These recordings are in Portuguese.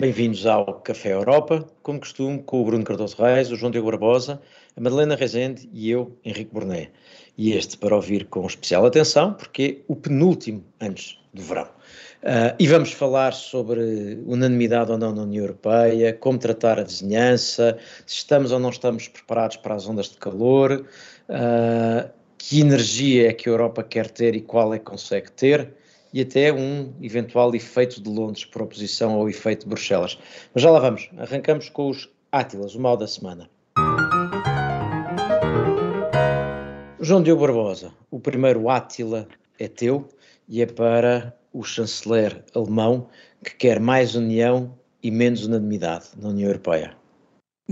Bem-vindos ao Café Europa, como costume, com o Bruno Cardoso Reis, o João Diogo Barbosa, a Madalena Rezende e eu, Henrique Borné. E este para ouvir com especial atenção, porque é o penúltimo antes do verão. Uh, e vamos falar sobre unanimidade ou não na União Europeia, como tratar a vizinhança, se estamos ou não estamos preparados para as ondas de calor, uh, que energia é que a Europa quer ter e qual é que consegue ter, e até um eventual efeito de Londres por oposição ao efeito de Bruxelas. Mas já lá vamos, arrancamos com os Átilas, o mal da semana. João Diogo Barbosa, o primeiro Átila é teu e é para o chanceler alemão que quer mais união e menos unanimidade na União Europeia.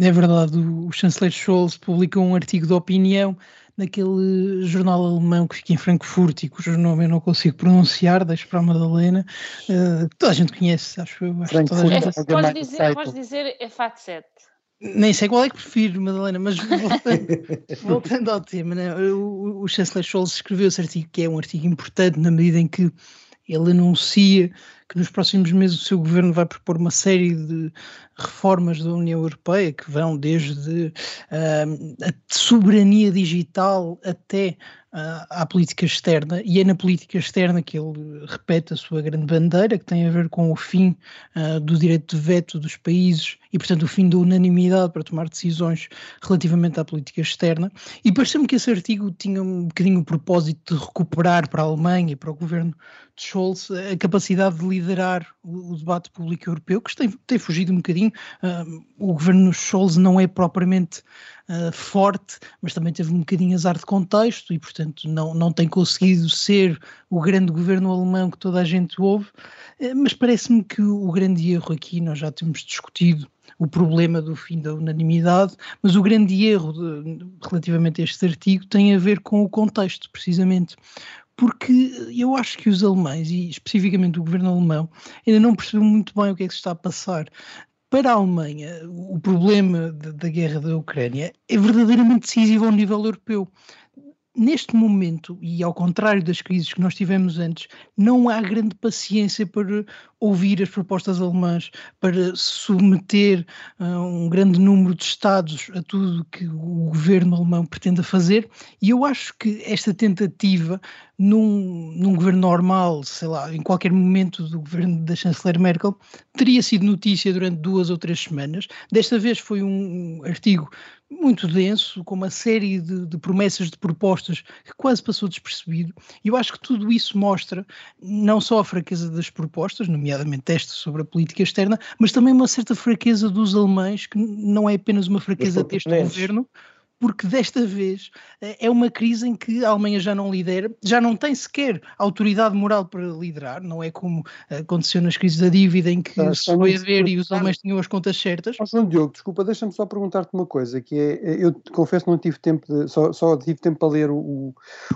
É verdade, o chanceler Scholz publicou um artigo de opinião naquele jornal alemão que fica em Frankfurt e cujo nome eu não consigo pronunciar, deixo para a Madalena, uh, toda a gente conhece, acho eu. Acho toda a gente... É, podes, dizer, podes dizer é FAT7. Nem sei qual é que prefiro, Madalena, mas voltando, voltando ao tema, né? o, o chanceler Scholz escreveu esse artigo, que é um artigo importante na medida em que ele anuncia que nos próximos meses o seu governo vai propor uma série de reformas da União Europeia que vão desde uh, a soberania digital até uh, à política externa, e é na política externa que ele repete a sua grande bandeira, que tem a ver com o fim uh, do direito de veto dos países e, portanto, o fim da unanimidade para tomar decisões relativamente à política externa. E pareceu-me que esse artigo tinha um bocadinho o propósito de recuperar para a Alemanha e para o governo de Scholz a capacidade de liderar o, o debate público europeu, que tem, tem fugido um bocadinho. Uh, o governo Scholz não é propriamente uh, forte, mas também teve um bocadinho azar de contexto e, portanto, não, não tem conseguido ser o grande governo alemão que toda a gente ouve. Uh, mas parece-me que o grande erro aqui, nós já temos discutido o problema do fim da unanimidade, mas o grande erro de, relativamente a este artigo tem a ver com o contexto, precisamente porque eu acho que os alemães, e especificamente o governo alemão, ainda não percebeu muito bem o que é que se está a passar. Para a Alemanha, o problema da guerra da Ucrânia é verdadeiramente decisivo ao nível europeu neste momento, e ao contrário das crises que nós tivemos antes, não há grande paciência para ouvir as propostas alemãs, para submeter uh, um grande número de Estados a tudo que o governo alemão pretende fazer, e eu acho que esta tentativa, num, num governo normal, sei lá, em qualquer momento do governo da chanceler Merkel, teria sido notícia durante duas ou três semanas. Desta vez foi um artigo muito denso, com uma série de, de, promessas, de propostas que quase passou despercebido. E eu acho que tudo isso mostra não só a fraqueza das propostas, nomeadamente esta sobre a política externa, mas também uma certa fraqueza dos alemães, que não é apenas uma fraqueza deste governo, porque desta vez eh, é uma crise em que a Alemanha já não lidera, já não tem sequer autoridade moral para liderar, não é como aconteceu nas crises da dívida em que ah, se foi a ver e os alemães tinham as contas certas. Oh, João Diogo, desculpa, deixa-me só perguntar-te uma coisa, que é, eh, eu confesso que não tive tempo, de, só, só tive tempo para ler o,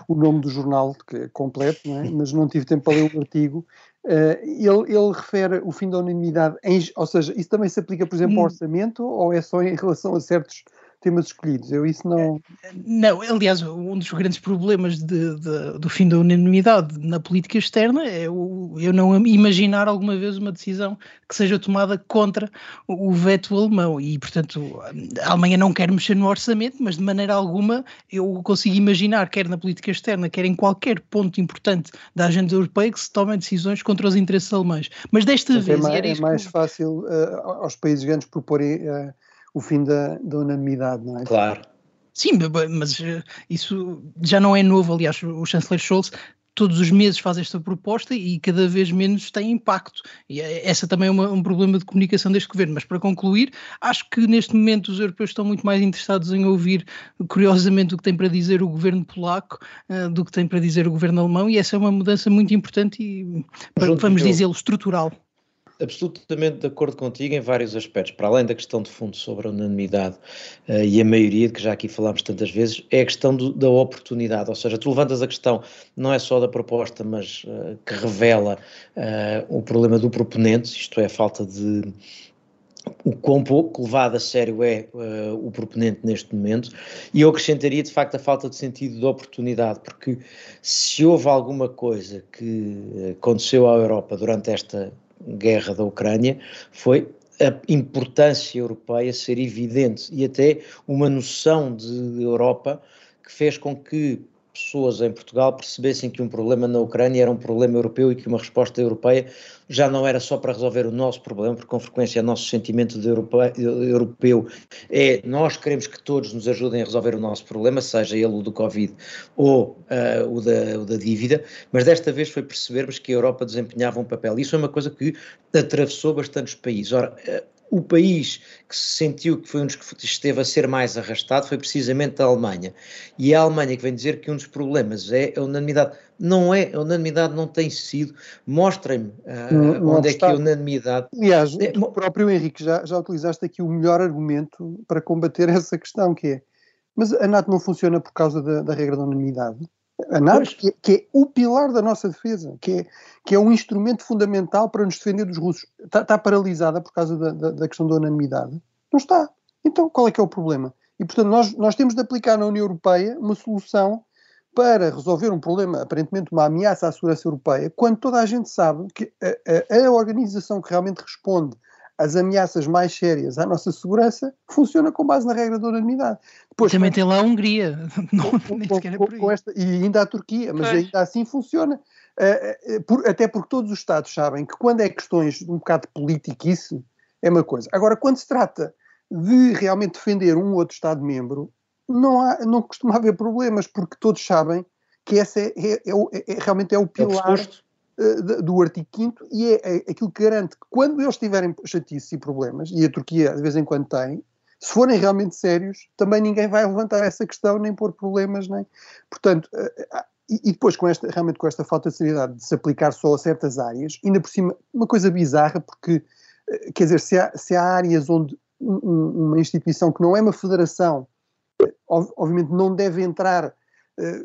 o nome do jornal, que é completo, não é? mas não tive tempo para ler o artigo, Uh, ele, ele, refere o fim da unanimidade, em, ou seja, isso também se aplica, por exemplo, ao hum. orçamento ou é só em relação a certos temas escolhidos. Eu isso não. Não, aliás, um dos grandes problemas de, de, do fim da unanimidade na política externa é o, eu não imaginar alguma vez uma decisão que seja tomada contra o veto alemão. E, portanto, a Alemanha não quer mexer no orçamento, mas de maneira alguma eu consigo imaginar, quer na política externa, quer em qualquer ponto importante da agenda europeia, que se tomem decisões contra os interesses alemães. Mas desta mas é vez. É mais, é mais fácil uh, aos países grandes proporem. Uh, o fim da, da unanimidade, não é? Claro. Sim, mas eh, isso já não é novo. Aliás, o chanceler Scholz todos os meses faz esta proposta e cada vez menos tem impacto. E é, essa também é uma, um problema de comunicação deste governo. Mas para concluir, acho que neste momento os europeus estão muito mais interessados em ouvir, curiosamente, o que tem para dizer o governo polaco uh, do que tem para dizer o governo alemão, e essa é uma mudança muito importante e, vamos dizê-lo, estrutural absolutamente de acordo contigo em vários aspectos, para além da questão de fundo sobre a unanimidade uh, e a maioria, de que já aqui falámos tantas vezes, é a questão do, da oportunidade, ou seja, tu levantas a questão não é só da proposta, mas uh, que revela uh, o problema do proponente, isto é, a falta de o quão pouco levado a sério é uh, o proponente neste momento, e eu acrescentaria de facto a falta de sentido de oportunidade, porque se houve alguma coisa que aconteceu à Europa durante esta guerra da Ucrânia foi a importância europeia ser evidente e até uma noção de Europa que fez com que pessoas em Portugal percebessem que um problema na Ucrânia era um problema europeu e que uma resposta europeia já não era só para resolver o nosso problema, porque com frequência o nosso sentimento de europeu é nós queremos que todos nos ajudem a resolver o nosso problema, seja ele o do Covid ou uh, o, da, o da dívida, mas desta vez foi percebermos que a Europa desempenhava um papel. Isso é uma coisa que atravessou bastantes países. Ora, uh, o país que se sentiu que foi um dos que esteve a ser mais arrastado foi precisamente a Alemanha. E é a Alemanha que vem dizer que um dos problemas é a unanimidade. Não é, a unanimidade não tem sido. Mostrem-me uh, onde é que a unanimidade. Aliás, é, tu próprio Henrique já, já utilizaste aqui o melhor argumento para combater essa questão, que é. Mas a NATO não funciona por causa da, da regra da unanimidade? A NATO, que, que, é o pilar da nossa defesa, que é, que é um instrumento fundamental para nos defender dos russos, está, está paralisada por causa da, da, da, questão da unanimidade? Não está. Então, qual é que é o problema? E, portanto, nós, nós temos de aplicar na União Europeia uma solução para resolver um problema, aparentemente uma ameaça à segurança europeia, quando toda a gente sabe que a, a, a organização que realmente responde as ameaças mais sérias à nossa segurança funciona com base na regra da unanimidade. Depois, Também tem lá a Hungria, não, com, nem sequer é por com esta, e ainda a Turquia, mas ainda assim funciona. Uh, uh, por, até porque todos os Estados sabem que quando é questões de um bocado politiquice, é uma coisa. Agora, quando se trata de realmente defender um outro Estado-membro, não, há, não costuma haver problemas, porque todos sabem que essa é, é, é, é realmente é o pilar uh, do artigo 5 e é, aquilo que garante que quando eles tiverem chatices e problemas, e a Turquia de vez em quando tem, se forem realmente sérios, também ninguém vai levantar essa questão, nem pôr problemas, nem. Portanto, uh, e, depois com esta, realmente com esta falta de seriedade de se aplicar só a certas áreas, ainda por cima, uma coisa bizarra, porque, quer dizer, se há, se há áreas onde um, uma instituição que não é uma federação, obviamente não deve entrar eh,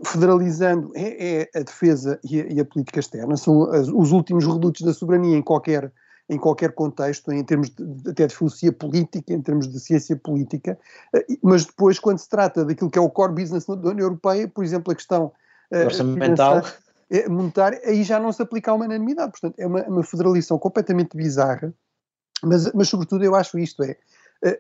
federalizando é, é, a defesa e a, e a, política externa, são as, os últimos redutos da soberania em qualquer, em qualquer contexto, em termos de, até de filosofia política, em termos de ciência política, eh, mas depois, quando se trata daquilo que é o core business da União Europeia, por exemplo, a questão uh, orçamental. monetária, aí já não se aplica a unanimidade. Portanto, é uma, uma federalização completamente bizarra, mas, mas sobretudo eu acho isto, é,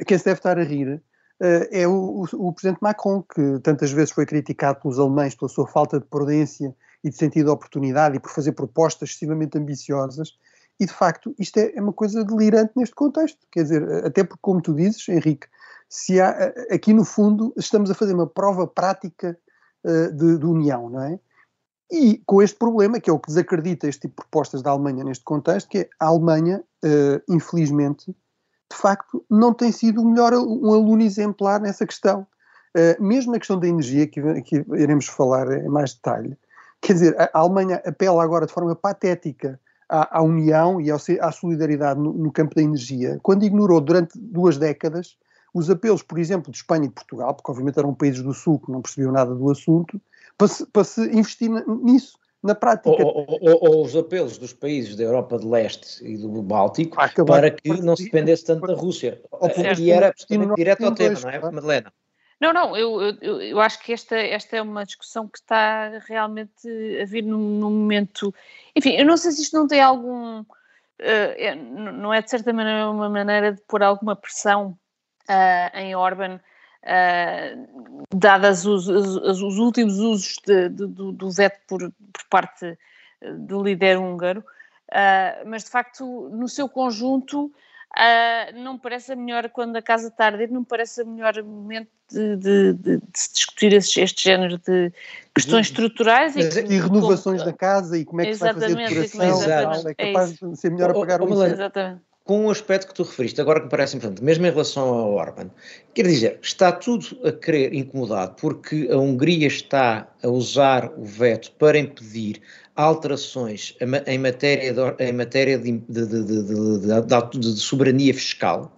quem se deve estar a rir é o, o, o, presidente Macron, que tantas vezes foi criticado pelos alemães pela sua falta de prudência e de sentido de oportunidade e por fazer propostas excessivamente ambiciosas. E de facto, isto é, é uma coisa delirante neste contexto. Quer dizer, até porque, como tu dizes, Henrique, se há, eh, aqui no fundo estamos a fazer uma prova prática uh, de, de união, não é? E com este problema, que é o que desacredita este tipo de propostas da Alemanha neste contexto, que é a Alemanha, uh, infelizmente, de facto, não tem sido o melhor, um aluno exemplar nessa questão. Uh, mesmo na questão da energia, que, que, iremos falar em mais detalhe, quer dizer, a, Alemanha apela agora de forma patética à, à união e ao, à solidariedade no, no, campo da energia, quando ignorou durante duas décadas os apelos, por exemplo, de Espanha e de Portugal, porque obviamente eram países do Sul que não percebiam nada do assunto, para se, para se investir nisso na prática. Ou, ou, ou, os apelos dos países da Europa de Leste e do Báltico para que não se dependesse tanto da Rússia. E era direto ao tema, não é, Madalena? Não, não, eu, eu, eu, acho que esta, esta é uma discussão que está realmente a vir num, num momento. Enfim, eu não sei se isto não tem algum. Uh, não é de certa maneira uma maneira de pôr alguma pressão uh, em Orban uh, dadas os, os, os, últimos usos de, de, do, do, veto por, por, parte do líder húngaro, uh, mas de facto, no seu conjunto, uh, não parece a melhor, quando a casa está a arder, não parece o melhor momento de, de, de, se discutir este, este género de questões estruturais. E, e, e renovações da casa e como é que se vai fazer a decoração, é capaz é de ser melhor apagar o. Exatamente com um aspecto que tu referiste, agora que me parece importante, mesmo em relação ao Orban, quer dizer, está tudo a querer incomodado porque a Hungria está a usar o veto para impedir alterações em matéria de, em matéria de, de, de, de soberania fiscal,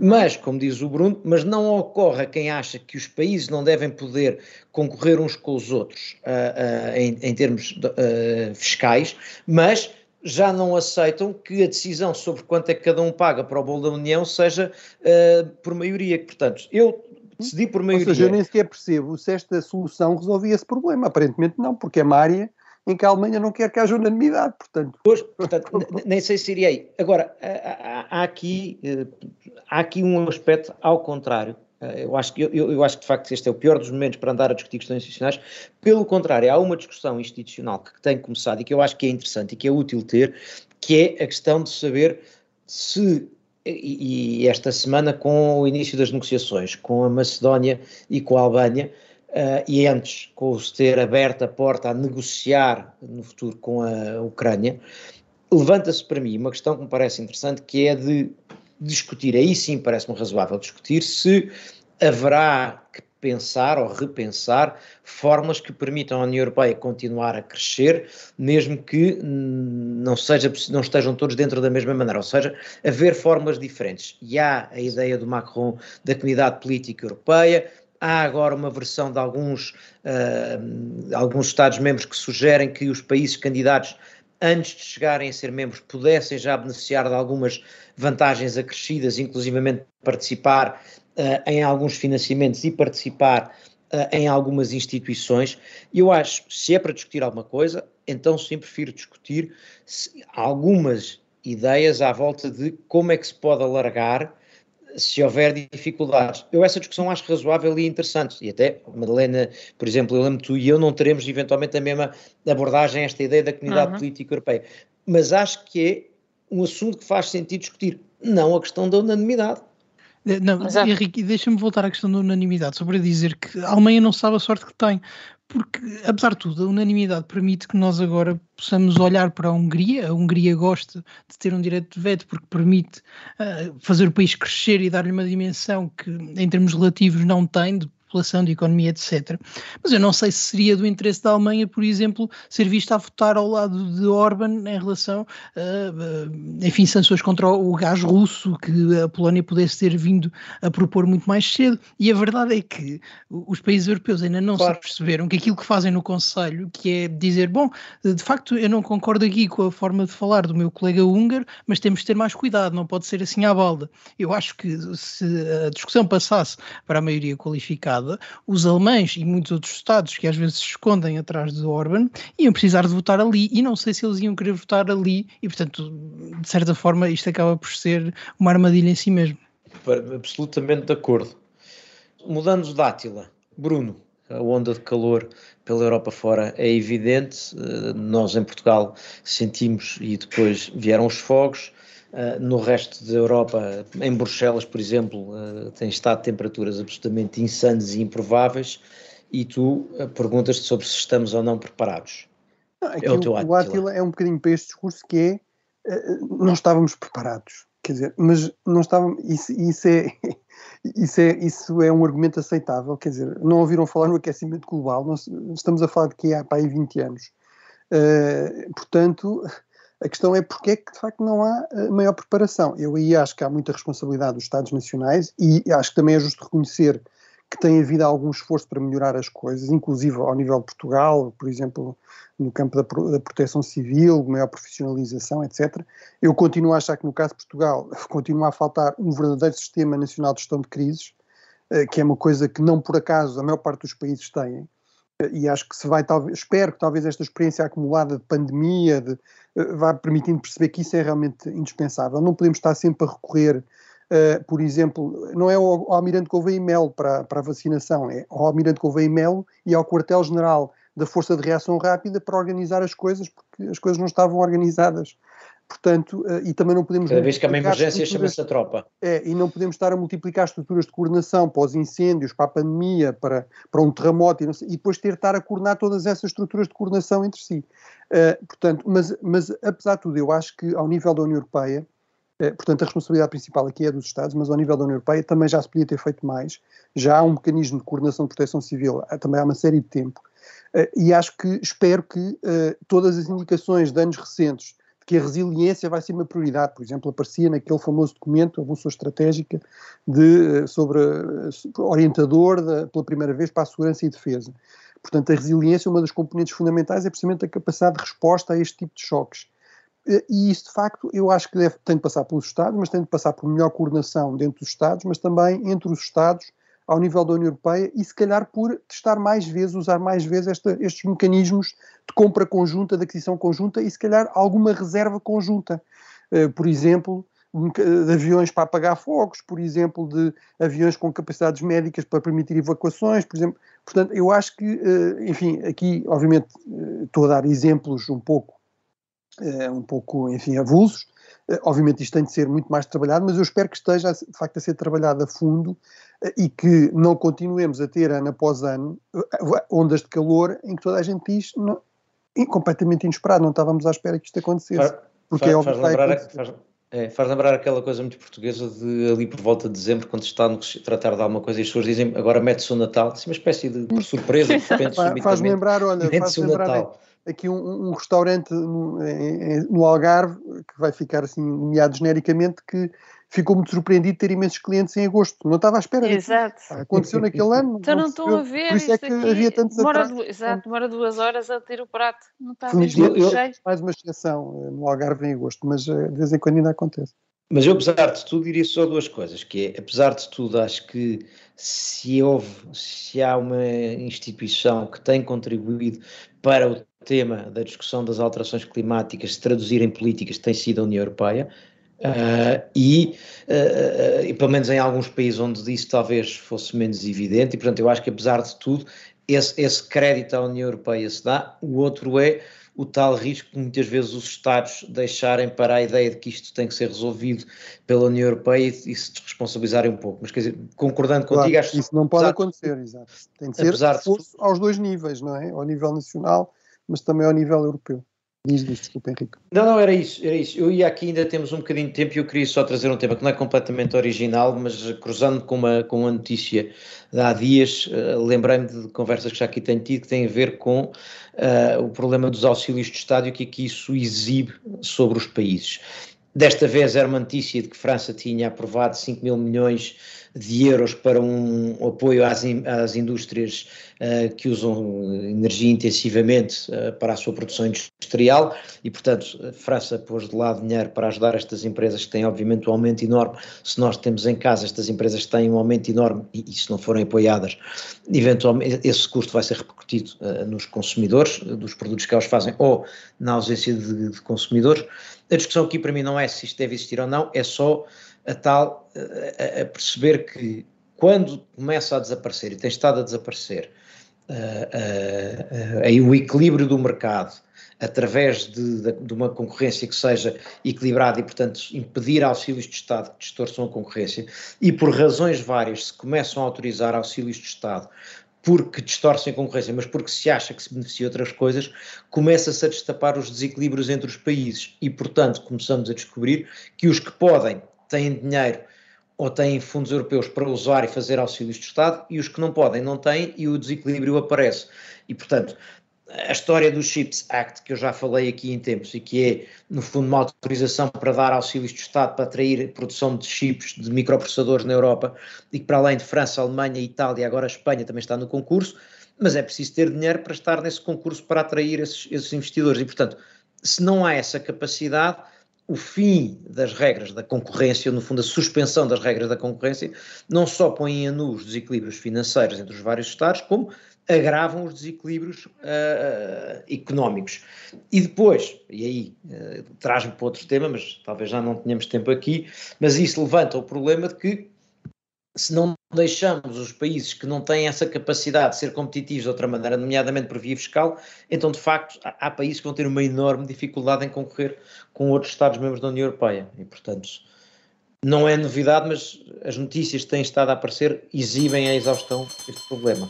mas, como diz o Bruno, mas não ocorre a quem acha que os países não devem poder concorrer uns com os outros uh, uh, em, em, termos uh, fiscais, mas já não aceitam que a decisão sobre quanto é que cada um paga para o bolo da União seja uh, por maioria. Portanto, eu decidi por maioria. Ou seja, eu nem sequer percebo se esta solução resolvia esse problema. Aparentemente não, porque é uma área em que a Alemanha não quer que haja unanimidade, portanto. Pois, portanto, nem sei se irei. Agora, há, há, aqui, há aqui um aspecto ao contrário. Eu acho, que, eu, eu acho que, de facto, este é o pior dos momentos para andar a discutir questões institucionais. Pelo contrário, há uma discussão institucional que tem começado e que eu acho que é interessante e que é útil ter, que é a questão de saber se e, esta semana com o início das negociações com a Macedónia e com a Albânia, uh, e antes com se ter aberto a porta a negociar no futuro com a Ucrânia, levanta-se para mim uma questão que me parece interessante, que é de discutir, aí sim parece-me razoável discutir, se haverá que pensar ou repensar formas que permitam à União Europeia continuar a crescer, mesmo que não, seja, não estejam todos dentro da mesma maneira, ou seja, haver formas diferentes. E há a ideia do Macron da comunidade política europeia, há agora uma versão de alguns, uh, alguns Estados-membros que sugerem que os países candidatos antes de chegarem a ser membros, pudessem já beneficiar de algumas vantagens acrescidas, inclusivamente participar uh, em alguns financiamentos e participar uh, em algumas instituições. Eu acho, se é para discutir alguma coisa, então sim prefiro discutir algumas ideias à volta de como é que se pode alargar se houver dificuldades. Eu essa discussão acho razoável e interessante, e até, Madalena, por exemplo, eu lembro tu e eu não teremos eventualmente a mesma abordagem a esta ideia da comunidade uhum. política europeia, mas acho que é um assunto que faz sentido discutir, não a questão da unanimidade. Eh, não, Henrique, deixa-me voltar à questão da unanimidade, sobre dizer que a Alemanha não sabe a sorte que tem, porque, apesar de tudo, a unanimidade permite que nós agora possamos olhar para a Hungria. A Hungria gosta de ter um direito de veto porque permite uh, fazer o país crescer e dar-lhe uma dimensão que, em termos relativos, não tem, de população, de economia, etc. Mas eu não sei se seria do interesse da Alemanha, por exemplo, ser vista a votar ao lado de Orban em relação a, enfim, sanções contra o gás russo que a Polónia pudesse ter vindo a propor muito mais cedo. E a verdade é que os países europeus ainda não claro. se perceberam que aquilo que fazem no Conselho, que é dizer, bom, de facto eu não concordo aqui com a forma de falar do meu colega húngaro, mas temos de ter mais cuidado, não pode ser assim à balda. Eu acho que se a discussão passasse para a maioria qualificada, os alemães e muitos outros Estados que às vezes se escondem atrás de Orban iam precisar de votar ali e não sei se eles iam querer votar ali e, portanto, de certa forma, isto acaba por ser uma armadilha em si mesmo. Absolutamente de acordo. Mudando de Átila, Bruno, a onda de calor pela Europa fora é evidente. Eh, nós em Portugal sentimos e depois vieram os fogos. Uh, no resto da Europa, em Bruxelas, por exemplo, uh, tem estado temperaturas absolutamente insanas e improváveis, e tu uh, perguntas-te sobre se estamos ou não preparados. Não, é, é o, teu o Átila é um bocadinho para este discurso que é não estávamos preparados, quer dizer, mas não estávamos, isso, isso, é, isso, é, isso é um argumento aceitável, quer dizer, não ouviram falar no aquecimento global, nós estamos a falar de que há para aí 20 anos. portanto, a questão é porque é que de facto não há eh, maior preparação. Eu aí acho que há muita responsabilidade dos Estados Nacionais e acho que também é justo reconhecer que tem havido algum esforço para melhorar as coisas, inclusive ao nível de Portugal, por exemplo, no campo da, da proteção civil, maior profissionalização, etc. Eu continuo a achar que no caso de Portugal continua a faltar um verdadeiro sistema nacional de gestão de crises, eh, que é uma coisa que não por acaso a maior parte dos países têm e acho que se vai, talvez, espero que talvez esta experiência acumulada de pandemia de, uh, vá permitindo perceber que isso é realmente indispensável. Não podemos estar sempre a recorrer, uh, por exemplo, não é ao, ao Almirante Gouveia e Melo para, para a vacinação, é ao Almirante Gouveia e Melo e ao quartel-general da Força de Reação Rápida para organizar as coisas, porque as coisas não estavam organizadas. Portanto, uh, e também não podemos. Cada vez que há uma emergência, chama-se a tropa. É, e não podemos estar a multiplicar estruturas de coordenação para os incêndios, para a pandemia, para, para um terremoto, e, sei, e depois ter de estar a coordenar todas essas estruturas de coordenação entre si. Uh, portanto, mas, mas, apesar de tudo, eu acho que ao nível da União Europeia, uh, portanto, a responsabilidade principal aqui é dos Estados, mas ao nível da União Europeia também já se podia ter feito mais. Já há um mecanismo de coordenação de proteção civil, também há uma série de tempo. e acho que, espero que todas as indicações de anos recentes que a resiliência vai ser uma prioridade. Por exemplo, aparecia naquele famoso documento, a Evolução Estratégica, de, eh, sobre, eh, orientador da, pela primeira vez para a segurança e defesa. Portanto, a resiliência, uma das componentes fundamentais, é precisamente a capacidade de resposta a este tipo de choques. Eh, e isso, de facto, eu acho que deve, tem de passar pelos Estados, mas tem de passar por melhor coordenação dentro dos Estados, mas também entre os Estados ao nível da União Europeia e se calhar por testar mais vezes, usar mais vezes esta, estes mecanismos de compra conjunta, de aquisição conjunta e se calhar alguma reserva conjunta. Uh, por exemplo, de aviões para apagar fogos, por exemplo, de aviões com capacidades médicas para permitir evacuações, por exemplo. Portanto, eu acho que, eh, enfim, aqui, obviamente, eh, estou a dar exemplos um pouco, um pouco, enfim, avulsos. Obviamente isto tem de ser muito mais trabalhado, mas eu espero que esteja, de facto, a ser trabalhado a fundo e que não continuemos a ter, ano após ano, ondas de calor em que toda a gente diz não, completamente inesperado, não estávamos à espera que isto acontecesse. Porque faz, é faz lembrar, faz, é, faz lembrar aquela coisa muito portuguesa de ali por volta de dezembro, quando se está a tratar de alguma coisa e as pessoas dizem agora mete-se o Natal, assim, uma espécie de por surpresa, de repente, faz lembrar, olha, faz lembrar Natal. Aqui um, um restaurante no, no, Algarve que vai ficar assim nomeado genericamente que ficou muito surpreendido de ter imensos clientes em agosto. Não estava à espera Exato. disso. Aconteceu naquele ano. Então não estou a ver. Por isso é que aqui, havia tantos demora duas, Exato, demora duas horas a ter o prato. Não está cheio. Mais uma exceção eh, no Algarve em agosto, mas eh, de vez em quando ainda acontece. Mas eu, apesar de tudo, diria só duas coisas, que é, apesar de tudo, acho que se houve, se há uma instituição que tem contribuído para o tema da discussão das alterações climáticas se traduzir em políticas, tem sido a União Europeia, Uh, e, uh, e, pelo menos em alguns países onde isso talvez fosse menos evidente, e portanto eu acho que apesar de tudo, esse, esse crédito à União Europeia se dá, o outro é o tal risco que muitas vezes os Estados deixarem para a ideia de que isto tem que ser resolvido pela União Europeia e, e se desresponsabilizarem um pouco. Mas quer dizer, concordando claro, contigo, acho isso não pode acontecer, exato. Tem de ser esforço aos dois níveis, não é? Ao nível nacional, mas também ao nível europeu. Diz, diz, desculpa, Henrique. Não, não, era isso, era isso. Eu ia aqui, ainda temos um bocadinho de tempo e eu queria só trazer um tema que não é completamente original, mas cruzando com uma, com uma notícia de há dias, uh, lembrei-me de conversas que já aqui tenho tido que têm a ver com uh, o problema dos auxílios de Estado e o que é que isso exibe sobre os países. Desta vez era uma notícia de que França tinha aprovado 5 mil milhões de euros para um apoio às, às indústrias uh, que usam energia intensivamente uh, para a sua produção industrial e, portanto, a França pôs de lado dinheiro para ajudar estas empresas que têm, obviamente, um aumento enorme. Se nós temos em casa estas empresas que têm um aumento enorme e, e se não forem apoiadas, eventualmente esse custo vai ser repercutido uh, nos consumidores, dos produtos que elas fazem ou na ausência de, de consumidores. A discussão aqui para mim não é se isto deve existir ou não, é só a tal a, a perceber que quando começa a desaparecer e tem estado a desaparecer uh, o equilíbrio do mercado através de, de, de, uma concorrência que seja equilibrada e, portanto, impedir auxílios de Estado que distorçam a concorrência e por razões várias se começam a autorizar auxílios de Estado porque distorcem a concorrência, mas porque se acha que se beneficia outras coisas, começa-se a destapar os desequilíbrios entre os países. E, portanto, começamos a descobrir que os que podem têm dinheiro ou têm fundos europeus para usar e fazer auxílios de Estado e os que não podem não têm e o desequilíbrio aparece. E, portanto, a história do CHIPS Act, que eu já falei aqui em tempos, e que é, no fundo, uma autorização para dar auxílios de Estado para atrair produção de chips, de microprocessadores na Europa, e que para além de França, Alemanha, Itália, agora Espanha também está no concurso, mas é preciso ter dinheiro para estar nesse concurso para atrair esses, esses investidores. E, portanto, se não há essa capacidade, o fim das regras da concorrência, no fundo a suspensão das regras da concorrência, não só põe em nu os desequilíbrios financeiros entre os vários Estados, como agravam os desequilíbrios uh, económicos. E depois, e aí uh, traz-me para outro tema, mas talvez já não tenhamos tempo aqui, mas isso levanta o problema de que se não deixamos os países que não têm essa capacidade de ser competitivos de outra maneira, nomeadamente por via fiscal, então de facto há, países que vão ter uma enorme dificuldade em concorrer com outros Estados-membros da União Europeia. E portanto não é novidade, mas as notícias que têm estado a aparecer exibem a exaustão deste problema.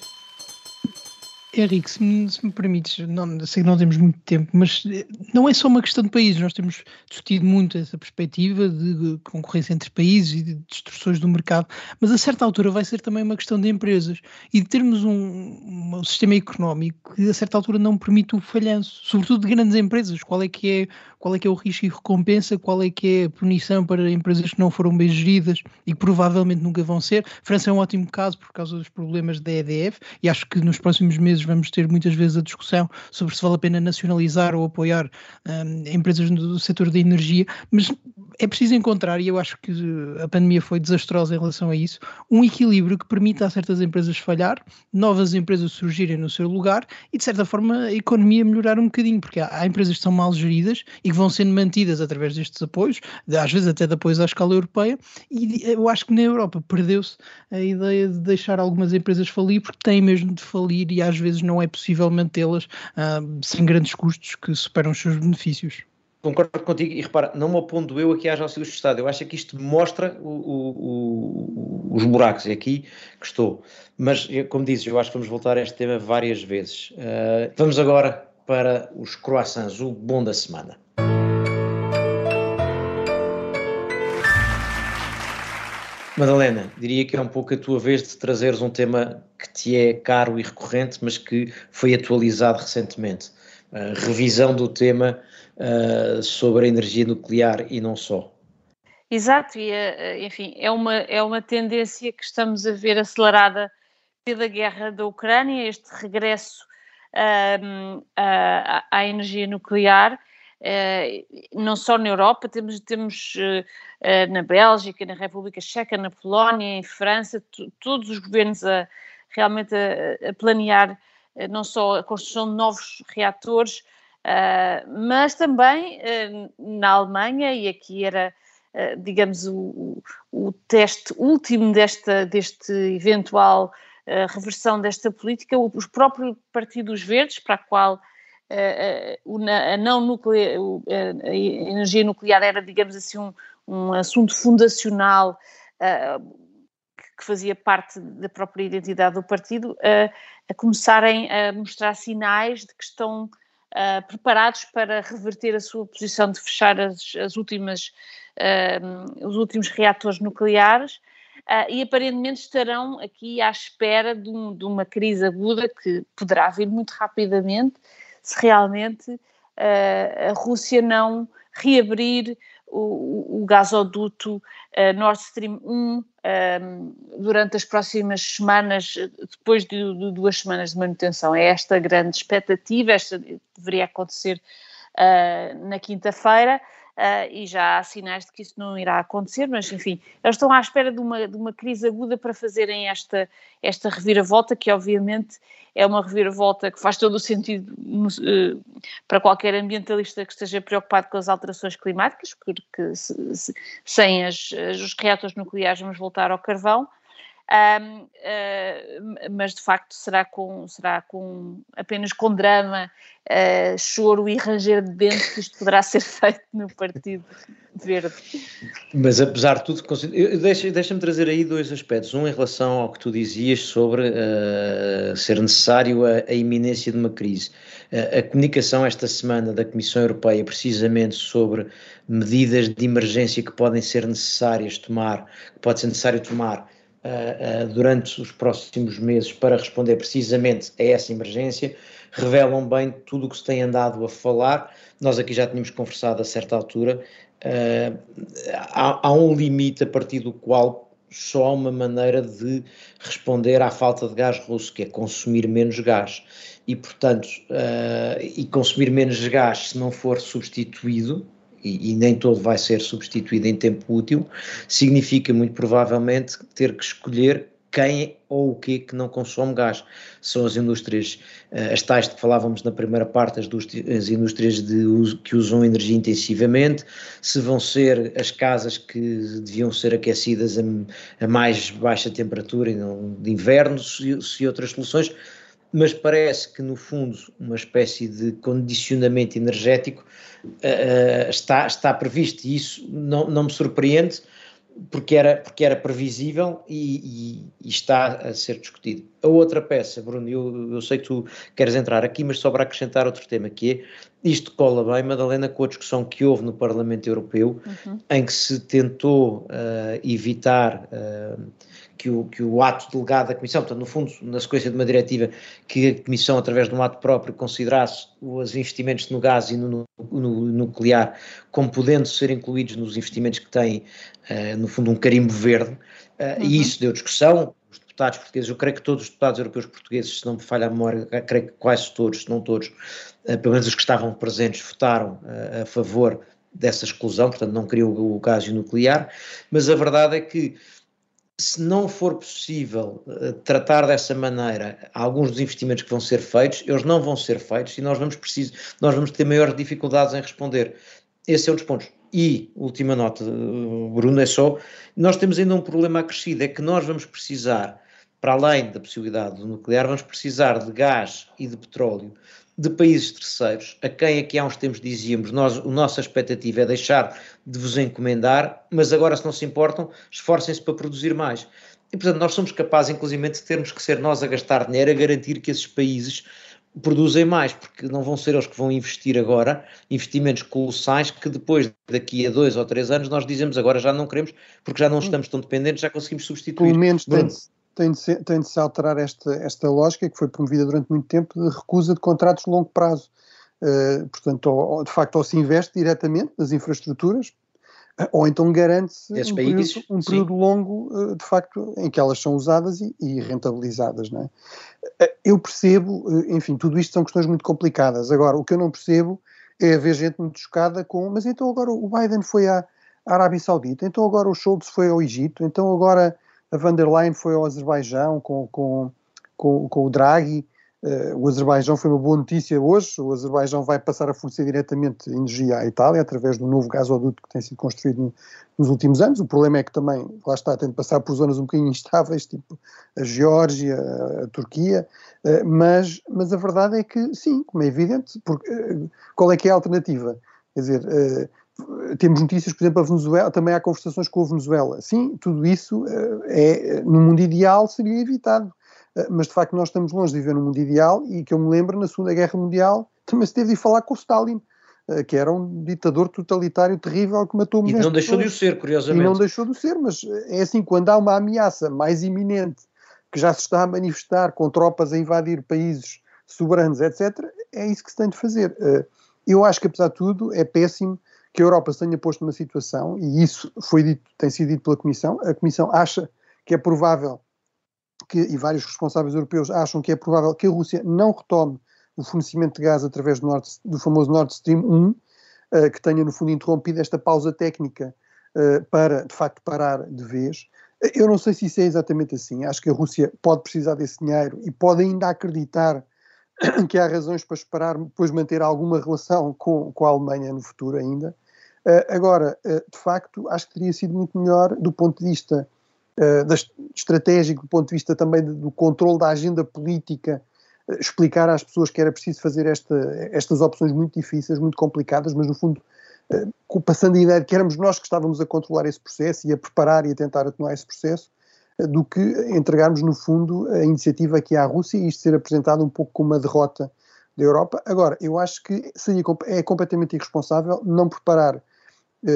Henrique, se me, se me permites, não, sei que não temos muito tempo, mas eh, não é só uma questão de países, nós temos discutido muito essa perspectiva de concorrência entre países e de distorções do mercado, mas a certa altura vai ser também uma questão de empresas e de termos um, um sistema económico que a certa altura não permite o falhanço, sobretudo de grandes empresas, qual é que é, qual é, que é o risco e recompensa, qual é que é a punição para empresas que não foram bem geridas e que provavelmente nunca vão ser. A França é um ótimo caso por causa dos problemas da EDF e acho que nos próximos meses vamos ter muitas vezes a discussão sobre se vale a pena nacionalizar ou apoiar um, empresas do setor da energia, mas é preciso encontrar, e eu acho que a pandemia foi desastrosa em relação a isso, um equilíbrio que permita a certas empresas falhar, novas empresas surgirem no seu lugar e, de certa forma, a economia melhorar um bocadinho, porque há, há empresas que são mal geridas e que vão sendo mantidas através destes apoios, às vezes até de apoios à escala europeia, e eu acho que na Europa perdeu-se a ideia de deixar algumas empresas falir, porque têm mesmo de falir e às vezes não é possível mantê-las uh, sem grandes custos que superam os seus benefícios. Concordo contigo e repara, não me apondo eu aqui às auxílios do Estado, eu acho que isto mostra o, o, o, os buracos, e aqui que estou. Mas, como dizes, eu acho que vamos voltar a este tema várias vezes. Uh, vamos agora para os croissants, o bom da semana. Madalena, diria que é um pouco a tua vez de trazeres um tema que te é caro e recorrente, mas que foi atualizado recentemente. Revisão do tema uh, sobre a energia nuclear e não só. Exato, e eh, enfim, é uma, é uma tendência que estamos a ver acelerada pela guerra da Ucrânia, este regresso um, à, energia nuclear, não só na Europa, temos, temos uh, na Bélgica, na República Checa, na Polónia, em França, todos os governos a, realmente a, a planear não só a construção de novos reatores, mas também na Alemanha, e aqui era, digamos, o, o, teste último desta, deste eventual reversão desta política, o próprio Partido dos Verdes, para a qual a, não nuclear, a energia nuclear era, digamos assim, um, um assunto fundacional que fazia parte da própria identidade do partido, a começarem a mostrar sinais de que estão preparados para reverter a sua posição de fechar as, as últimas, os últimos reatores nucleares. Uh, e aparentemente estarão aqui à espera de, um, de, uma crise aguda que poderá vir muito rapidamente se realmente uh, a Rússia não reabrir o, o gasoduto uh, Nord Stream 1 um, ehm, durante as próximas semanas, depois de, de, duas semanas de manutenção. É esta grande expectativa, esta deveria acontecer uh, na quinta-feira. Uh, e já há sinais de que isso não irá acontecer, mas enfim, eles estão à espera de uma, de uma crise aguda para fazerem esta, esta reviravolta, que obviamente é uma reviravolta que faz todo o sentido uh, para qualquer ambientalista que esteja preocupado com as alterações climáticas, porque se, se, sem as, os reatores nucleares vamos voltar ao carvão. Um, uh, ah, mas de facto será com, será com apenas com drama, uh, choro e ranger de dentes que isto poderá ser feito no Partido Verde. Mas apesar de tudo, deixa-me deixa trazer aí dois aspectos. Um em relação ao que tu dizias sobre uh, ser necessário a, a, iminência de uma crise. a comunicação esta semana da Comissão Europeia, precisamente sobre medidas de emergência que podem ser necessárias tomar, que pode ser necessário tomar uh, durante os próximos meses para responder precisamente a essa emergência, revelam bem tudo o que se tem andado a falar. Nós aqui já tínhamos conversado a certa altura. Uh, há, há um limite a partir do qual só há uma maneira de responder à falta de gás russo, que é consumir menos gás. E, portanto, uh, e consumir menos gás, se não for substituído, e, nem todo vai ser substituído em tempo útil, significa muito provavelmente ter que escolher quem ou o que que não consome gás. São as indústrias, eh, as tais que falávamos na primeira parte, as, as indústrias de uso, que usam energia intensivamente, se vão ser as casas que deviam ser aquecidas a, a mais baixa temperatura de inverno, se, se outras soluções, mas parece que no fundo uma espécie de condicionamento energético uh, está, está previsto e isso não, não me surpreende porque era, porque era previsível e, e, e, está a ser discutido. A outra peça, Bruno, eu, eu sei que tu queres entrar aqui, mas só para acrescentar outro tema, que é, isto cola bem, Madalena, com a discussão que houve no Parlamento Europeu, uhum. em que se tentou uh, evitar uh, que o, que o ato delegado da Comissão, portanto, no fundo, na sequência de uma diretiva, que a Comissão, através de um ato próprio, considerasse os investimentos no gás e no, no, no nuclear como podendo ser incluídos nos investimentos que têm, uh, no fundo, um carimbo verde, uh, uhum. e isso deu discussão, os deputados portugueses, eu creio que todos os deputados europeus portugueses, se não me falha a memória, creio que quase todos, se não todos, uh, pelo menos os que estavam presentes, votaram a favor dessa exclusão, portanto não queriam o, o gás nuclear, mas a verdade é que se não for possível uh, tratar dessa maneira alguns dos investimentos que vão ser feitos, eles não vão ser feitos e nós vamos, preciso, nós vamos ter maiores dificuldades em responder. Esse é um dos pontos. E, última nota, Bruno, é só, nós temos ainda um problema acrescido, é que nós vamos precisar, para além da possibilidade do nuclear, vamos precisar de gás e de petróleo de países terceiros, a quem aqui há uns tempos dizíamos, nós, a nossa expectativa é deixar de vos encomendar, mas agora se não se importam, esforcem-se para produzir mais. E portanto nós somos capazes inclusive de termos que ser nós a gastar dinheiro a garantir que esses países produzem mais, porque não vão ser eles que vão investir agora, investimentos colossais que depois, daqui a dois ou três anos, nós dizemos agora já não queremos, porque já não estamos tão dependentes, já conseguimos substituir. Pelo menos tem, tem, de se, tem de se alterar esta, esta lógica que foi promovida durante muito tempo de recusa de contratos de longo prazo. Uh, portanto, ou, de facto, ou se investe diretamente nas infraestruturas, ou então garante-se um, período, um período longo, uh, de facto, em que elas são usadas e, e rentabilizadas. Não é? Uh, eu percebo, enfim, tudo isto são questões muito complicadas. Agora, o que eu não percebo é haver gente muito chocada com, mas então agora o Biden foi à Arábia Saudita, então agora o Schultz foi ao Egito, então agora a van der Leyen foi ao Azerbaijão com, com, com, com o Draghi. Uh, o Azerbaijão foi uma boa notícia hoje. O Azerbaijão vai passar a fornecer diretamente energia à Itália através do novo gasoduto que tem sido construído nos últimos anos. O problema é que também, lá está, tem de passar por zonas um bocadinho instáveis, tipo a Geórgia, a Turquia. Uh, mas, mas a verdade é que, sim, como é evidente, porque, uh, qual é que é a alternativa? Quer dizer, temos notícias, por exemplo, a Venezuela, também há conversações com a Venezuela. Sim, tudo isso eh, é, no mundo ideal seria evitado. Eh, mas de facto nós estamos longe de viver num mundo ideal e que eu me lembro na Segunda Guerra Mundial também se teve de falar com o Stalin, eh, que era um ditador totalitário terrível que matou milhões E não deixou de o ser, curiosamente. E não deixou de o ser, mas é assim, quando há uma ameaça mais iminente que já se está a manifestar com tropas a invadir países soberanos, etc., é isso que se tem de fazer. Eu acho que, apesar de tudo, é péssimo que a Europa se tenha posto numa situação, e isso foi dito, tem sido dito pela Comissão, a Comissão acha que é provável que, e vários responsáveis europeus acham que é provável que a Rússia não retome o fornecimento de gás através do, Nord, do famoso Nord Stream 1, uh, eh, que tenha no fundo interrompido esta pausa técnica uh, para, de facto, parar de vez. Eu não sei se isso é exatamente assim. Acho que a Rússia pode precisar desse dinheiro e pode ainda acreditar que há razões para esperar depois manter alguma relação com, com a Alemanha no futuro ainda. Uh, agora, uh, de facto, acho que teria sido muito melhor do ponto de vista da, estratégico, do ponto de vista também do controle da agenda política, explicar às pessoas que era preciso fazer esta, estas opções muito difíceis, muito complicadas, mas no fundo, passando a ideia de que éramos nós que estávamos a controlar esse processo e a preparar e a tentar atenuar esse processo, do que entregarmos, no fundo, a iniciativa aqui à Rússia e isto ser apresentado um pouco como uma derrota da Europa. Agora, eu acho que seria, é completamente irresponsável não preparar eh,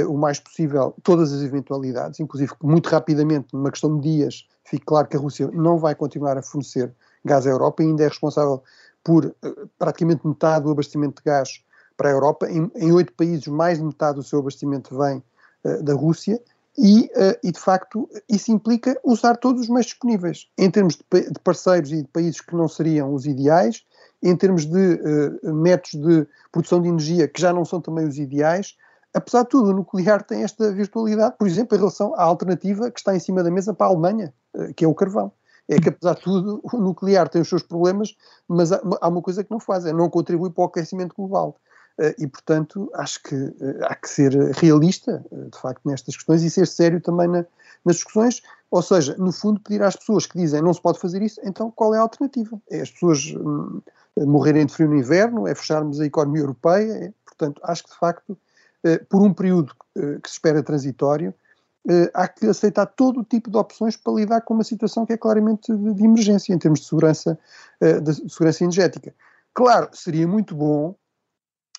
o mais possível todas as eventualidades, inclusive muito rapidamente, numa questão de dias, fique claro que a Rússia não vai continuar a fornecer gás à Europa, ainda é responsável por eh, praticamente metade do abastecimento de gás para a Europa. Em oito países, mais de metade do seu abastecimento vem uh, da Rússia. E, uh, e, de facto, isso implica usar todos os meios disponíveis, em termos de, de parceiros e de países que não seriam os ideais, em termos de uh, métodos de produção de energia que já não são também os ideais, apesar de tudo, o nuclear tem esta virtualidade, por exemplo, em relação à alternativa que está em cima da mesa para a Alemanha, eh, que é o carvão. É que, apesar de tudo, o nuclear tem os seus problemas, mas há, uma coisa que não faz, é não contribui para o aquecimento global. Eh, e, portanto, acho que eh, há que ser realista, de facto, nestas questões e ser sério também na, nas discussões. Ou seja, no fundo, pedir às pessoas que dizem não se pode fazer isso, então qual é a alternativa? É as pessoas hum, morrerem de frio no inverno? É fecharmos a economia europeia? É, portanto, acho que, de facto, por um período eh, que se espera transitório, eh, há que aceitar todo o tipo de opções para lidar com uma situação que é claramente de, emergência em termos de segurança, de segurança energética. Claro, seria muito bom,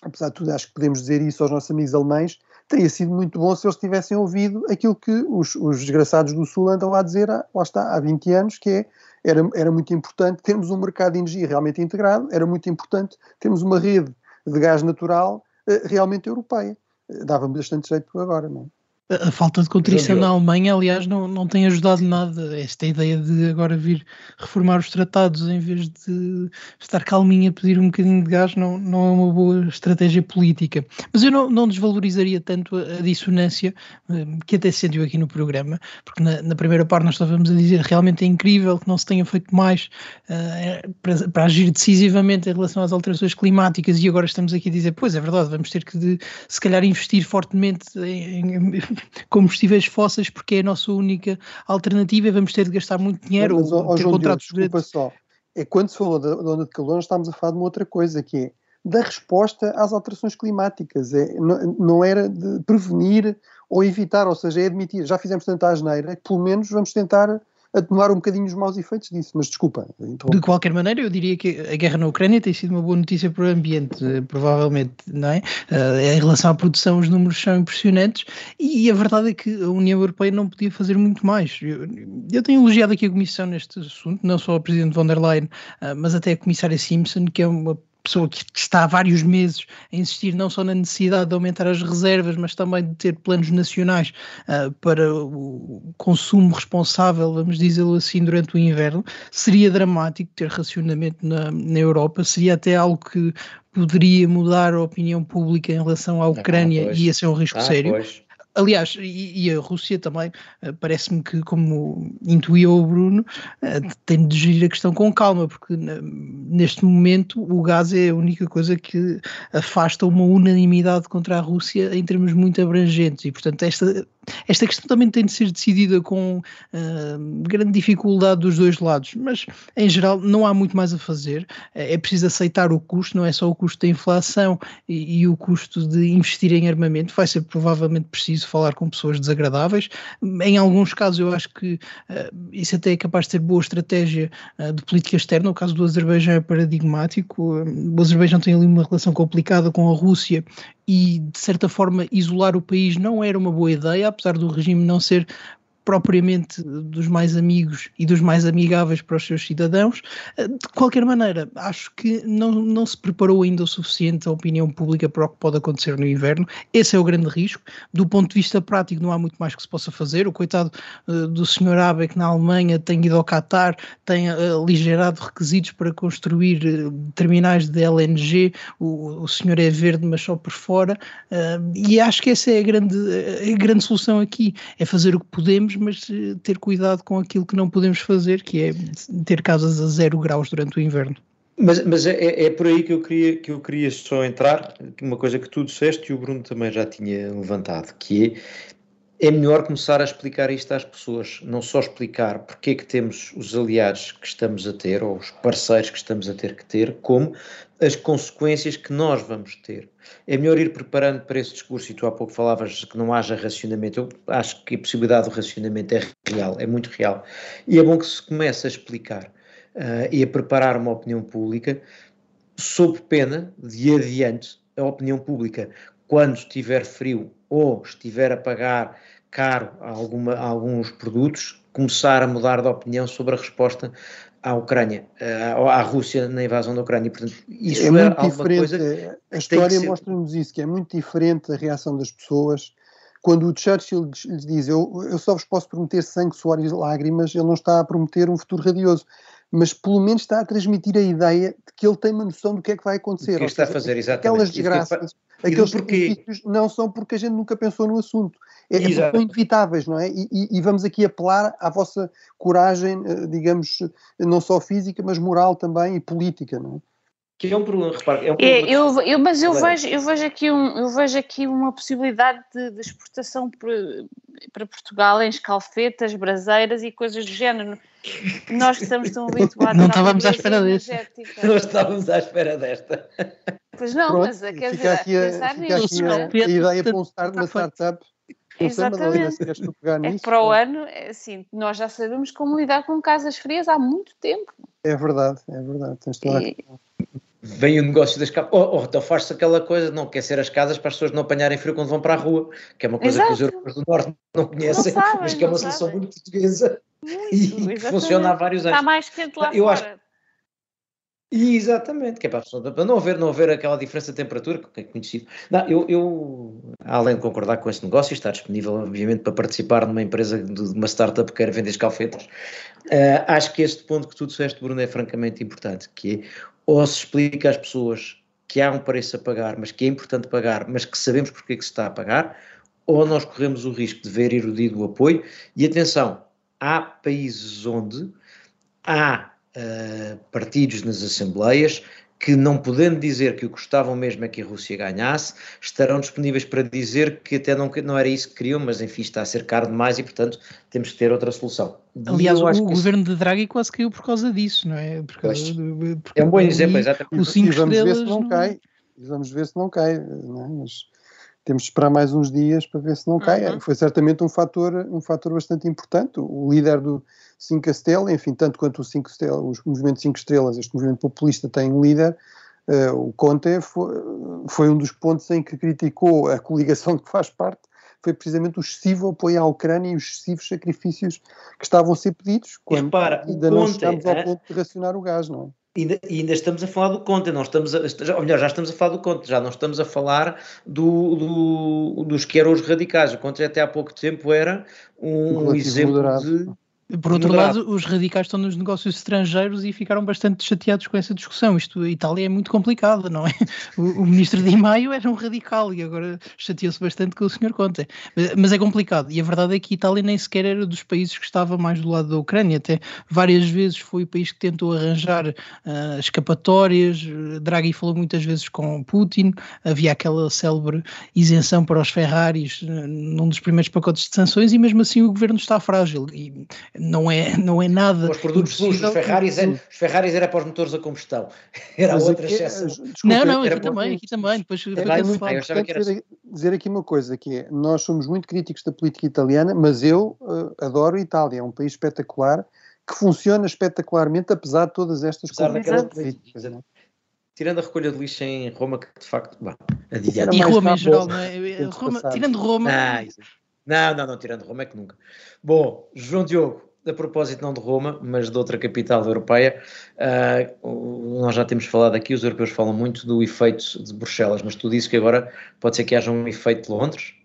apesar de tudo, acho que podemos dizer isso aos nossos amigos alemães, teria sido muito bom se eles tivessem ouvido aquilo que os, os desgraçados do Sul andam a dizer, há, lá está, há 20 anos, que é, era, era muito importante termos um mercado de energia realmente integrado, era muito importante termos uma rede de gás natural realmente europeia dava-me bastante jeito agora, não é? A falta de contrição na Alemanha, aliás, não, não tem ajudado nada. Esta ideia de agora vir reformar os tratados em vez de estar calminha a pedir um bocadinho de gás não, não é uma boa estratégia política. Mas eu não, não desvalorizaria tanto a, a dissonância eh, que até se sentiu aqui no programa, porque na, na, primeira parte nós estávamos a dizer realmente é incrível que não se tenha feito mais uh, para, para, agir decisivamente em relação às alterações climáticas e agora estamos aqui a dizer, pois é verdade, vamos ter que de, se calhar investir fortemente em, em combustíveis fósseis porque é a nossa única alternativa e vamos ter de gastar muito dinheiro Mas, ou ter João contratos Diogo, só, é quando se falou da, da onda de calor, nós estamos a falar de uma outra coisa que é da resposta às alterações climáticas. É, não, não, era de prevenir ou evitar, ou seja, é admitir, já fizemos tanta asneira, que pelo menos vamos tentar atenuar um bocadinho os maus efeitos disso, mas desculpa. De qualquer maneira, eu diria que a guerra na Ucrânia tem sido uma boa notícia para o ambiente, eh, provavelmente, não é? Uh, em relação à produção, os números são impressionantes e a verdade é que a União Europeia não podia fazer muito mais. Eu, eu tenho elogiado aqui a Comissão neste assunto, não só a Presidente von der Leyen, uh, mas até a Comissária Simpson, que é uma pessoa que está há vários meses a insistir não só na necessidade de aumentar as reservas, mas também de ter planos nacionais uh, para o consumo responsável, vamos dizê-lo assim, durante o inverno, seria dramático ter racionamento na, na Europa, seria até algo que poderia mudar a opinião pública em relação à Ucrânia ah, e ia ser um risco ah, sério. Pois. Aliás, e, e, a Rússia também, uh, parece-me que, como intuiu o Bruno, uh, tem de gerir a questão com calma, porque neste momento o gás é a única coisa que afasta uma unanimidade contra a Rússia em termos muito abrangentes, e portanto esta esta questão também tem de ser decidida com uh, grande dificuldade dos dois lados, mas em geral não há muito mais a fazer. É preciso aceitar o custo, não é só o custo da inflação e, e o custo de investir em armamento. Vai ser provavelmente preciso falar com pessoas desagradáveis. Em alguns casos, eu acho que uh, isso até é capaz de ser boa estratégia uh, de política externa. O caso do Azerbaijão é paradigmático. o Azerbaijão tem ali uma relação complicada com a Rússia e, de certa forma, isolar o país não era uma boa ideia, apesar do regime não ser propriamente dos mais amigos e dos mais amigáveis para os seus cidadãos. Eh, de qualquer maneira, acho que não, não se preparou ainda o suficiente a opinião pública para o que pode acontecer no inverno. Esse é o grande risco. Do ponto de vista prático, não há muito mais que se possa fazer. O coitado uh, do Sr. Abeck na Alemanha tem ido ao Qatar, tem uh, aligerado requisitos para construir terminais de LNG. O, o senhor é verde, mas só por fora. e acho que essa é a grande, a grande solução aqui: é fazer o que podemos mas eh, ter cuidado com aquilo que não podemos fazer, que é ter casas a zero graus durante o inverno. Mas, mas é, é, é, por aí que eu, queria, que eu queria só entrar, uma coisa que tu disseste e o Bruno também já tinha levantado, que é, é melhor começar a explicar isto às pessoas, não só explicar porque é que temos os aliados que estamos a ter, ou os parceiros que estamos a ter que ter, como as consequências que nós vamos ter. É melhor ir preparando para esse discurso, e tu há pouco falavas que não haja racionamento. Eu acho que a possibilidade do racionamento é real, é muito real. E é bom que se comece a explicar uh, e a preparar uma opinião pública, sob pena de adiante a opinião pública, quando estiver frio ou estiver a pagar caro a, alguma, a alguns produtos, começar a mudar de opinião sobre a resposta à Ucrânia, eh, à Rússia na invasão da Ucrânia. Portanto, isso é, é muito diferente. a história mostra-nos isso, que é muito diferente a reação das pessoas. Quando o Churchill lhes diz eu, eu só vos posso prometer sangue, suor e lágrimas, ele não está a prometer um futuro radioso, mas pelo menos está a transmitir a ideia de que ele tem uma noção do que é que vai acontecer. O que está seja, a fazer, exatamente. Aquelas desgraças, aqueles benefícios não são porque a gente nunca pensou no assunto. É, é são inevitáveis, não é? E, e, e, vamos aqui apelar à vossa coragem, eh, digamos, não só física, mas moral também e política, não é? Que é um problema, repare, é um problema. É, eu, eu, mas eu vejo, eu, vejo aqui um, eu vejo aqui uma possibilidade de, de exportação para, para Portugal em escalfetas, braseiras e coisas do género. Nós que estamos tão habituados Não estávamos à espera disso. Não estávamos à espera desta. Pois não, Pronto, mas quer dizer, aqui a, pensar fica nisso. Aqui a, a, ideia para um start, uma startup Exatamente. É para o ano, é assim, nós já sabemos como lidar com casas frias há muito tempo. É verdade, é verdade. Tens toda e... Vem o negócio das casas. Ou, ou então faz-se aquela coisa, não quer ser as casas para as pessoas não apanharem frio quando vão para a rua, que é uma coisa Exato. que os europeus do Norte não conhecem, não sabem, mas que é uma solução muito portuguesa muito, e que funciona há vários anos. Está mais quente lá Eu fora. Acho Exatamente, que é para, pessoa, para não, haver, não haver aquela diferença de temperatura que é conhecido. Não, eu, eu, além de concordar com esse negócio, está disponível, obviamente, para participar numa empresa de uma startup que quer vender escalfetas. Uh, acho que este ponto que tu disseste, Bruno, é francamente importante, que é, ou se explica às pessoas que há um preço a pagar, mas que é importante pagar, mas que sabemos porque é que se está a pagar, ou nós corremos o risco de ver erudido o apoio. E atenção, há países onde há uh, partidos nas assembleias que, não podendo dizer que o que gostavam mesmo é que a Rússia ganhasse, estarão disponíveis para dizer que até não, não era isso que queriam, mas enfim, está a ser caro demais e, portanto, temos que ter outra solução. Aliás, o governo de Draghi quase caiu por causa disso, não é? Porque, é um bom exemplo, exatamente. O 5 vamos ver se não, não cai. Vamos ver se não cai, não é? Mas temos de esperar mais uns dias para ver se não cai. Uhum. Foi certamente um fator, um fator bastante importante. O líder do, Cinco Estrelas, enfim, tanto quanto o Cinco Estrelas, os movimentos Cinco Estrelas, este movimento populista tem um líder, uh, o Conte foi, foi, um dos pontos em que criticou a coligação que faz parte, foi precisamente o excessivo apoio à Ucrânia e os excessivos sacrifícios que estavam a ser pedidos, quando repara, ainda não chegamos ao ponto de racionar o gás, não é? E ainda, ainda, estamos a falar do Conte, não estamos a, ou melhor, já estamos a falar do Conte, já não estamos a falar do, do, dos que eram os radicais. O Conte até há pouco tempo era um, um exemplo moderado. de por outro lado, os radicais estão nos negócios estrangeiros e ficaram bastante chateados com essa discussão. Isto, a Itália é muito complicada, não é? O, o ministro Di Maio era um radical e agora chateou-se bastante com o senhor Conte. Mas é complicado. E a verdade é que a Itália nem sequer era dos países que estava mais do lado da Ucrânia. Até várias vezes foi o país que tentou arranjar uh, escapatórias. Draghi falou muitas vezes com Putin. Havia aquela célebre isenção para os Ferraris uh, num dos primeiros pacotes de sanções e mesmo assim o governo está frágil. E não é, não é nada. Os produtos os Ferraris, era, os Ferraris era para os motores a combustão, era Mas outra aqui, exceção. Desculpa, não, não, aqui também, aqui também. Depois, é, muito, que era dizer, dizer aqui uma coisa, que é, nós somos muito críticos da política italiana, mas eu uh, adoro a Itália, é um país espetacular, que funciona espetacularmente, apesar de todas estas coisas políticas. É? tirando a recolha de lixo em Roma, que de facto, bah, E Roma em geral, não é? Roma, tirando Roma. Ah, não, não, não, tirando Roma é que nunca. Bom, João Diogo, a propósito não de Roma, mas de outra capital europeia, uh, nós já temos falado aqui, os europeus falam muito do efeito de Bruxelas, mas tu dizes que agora pode ser que haja um efeito de Londres?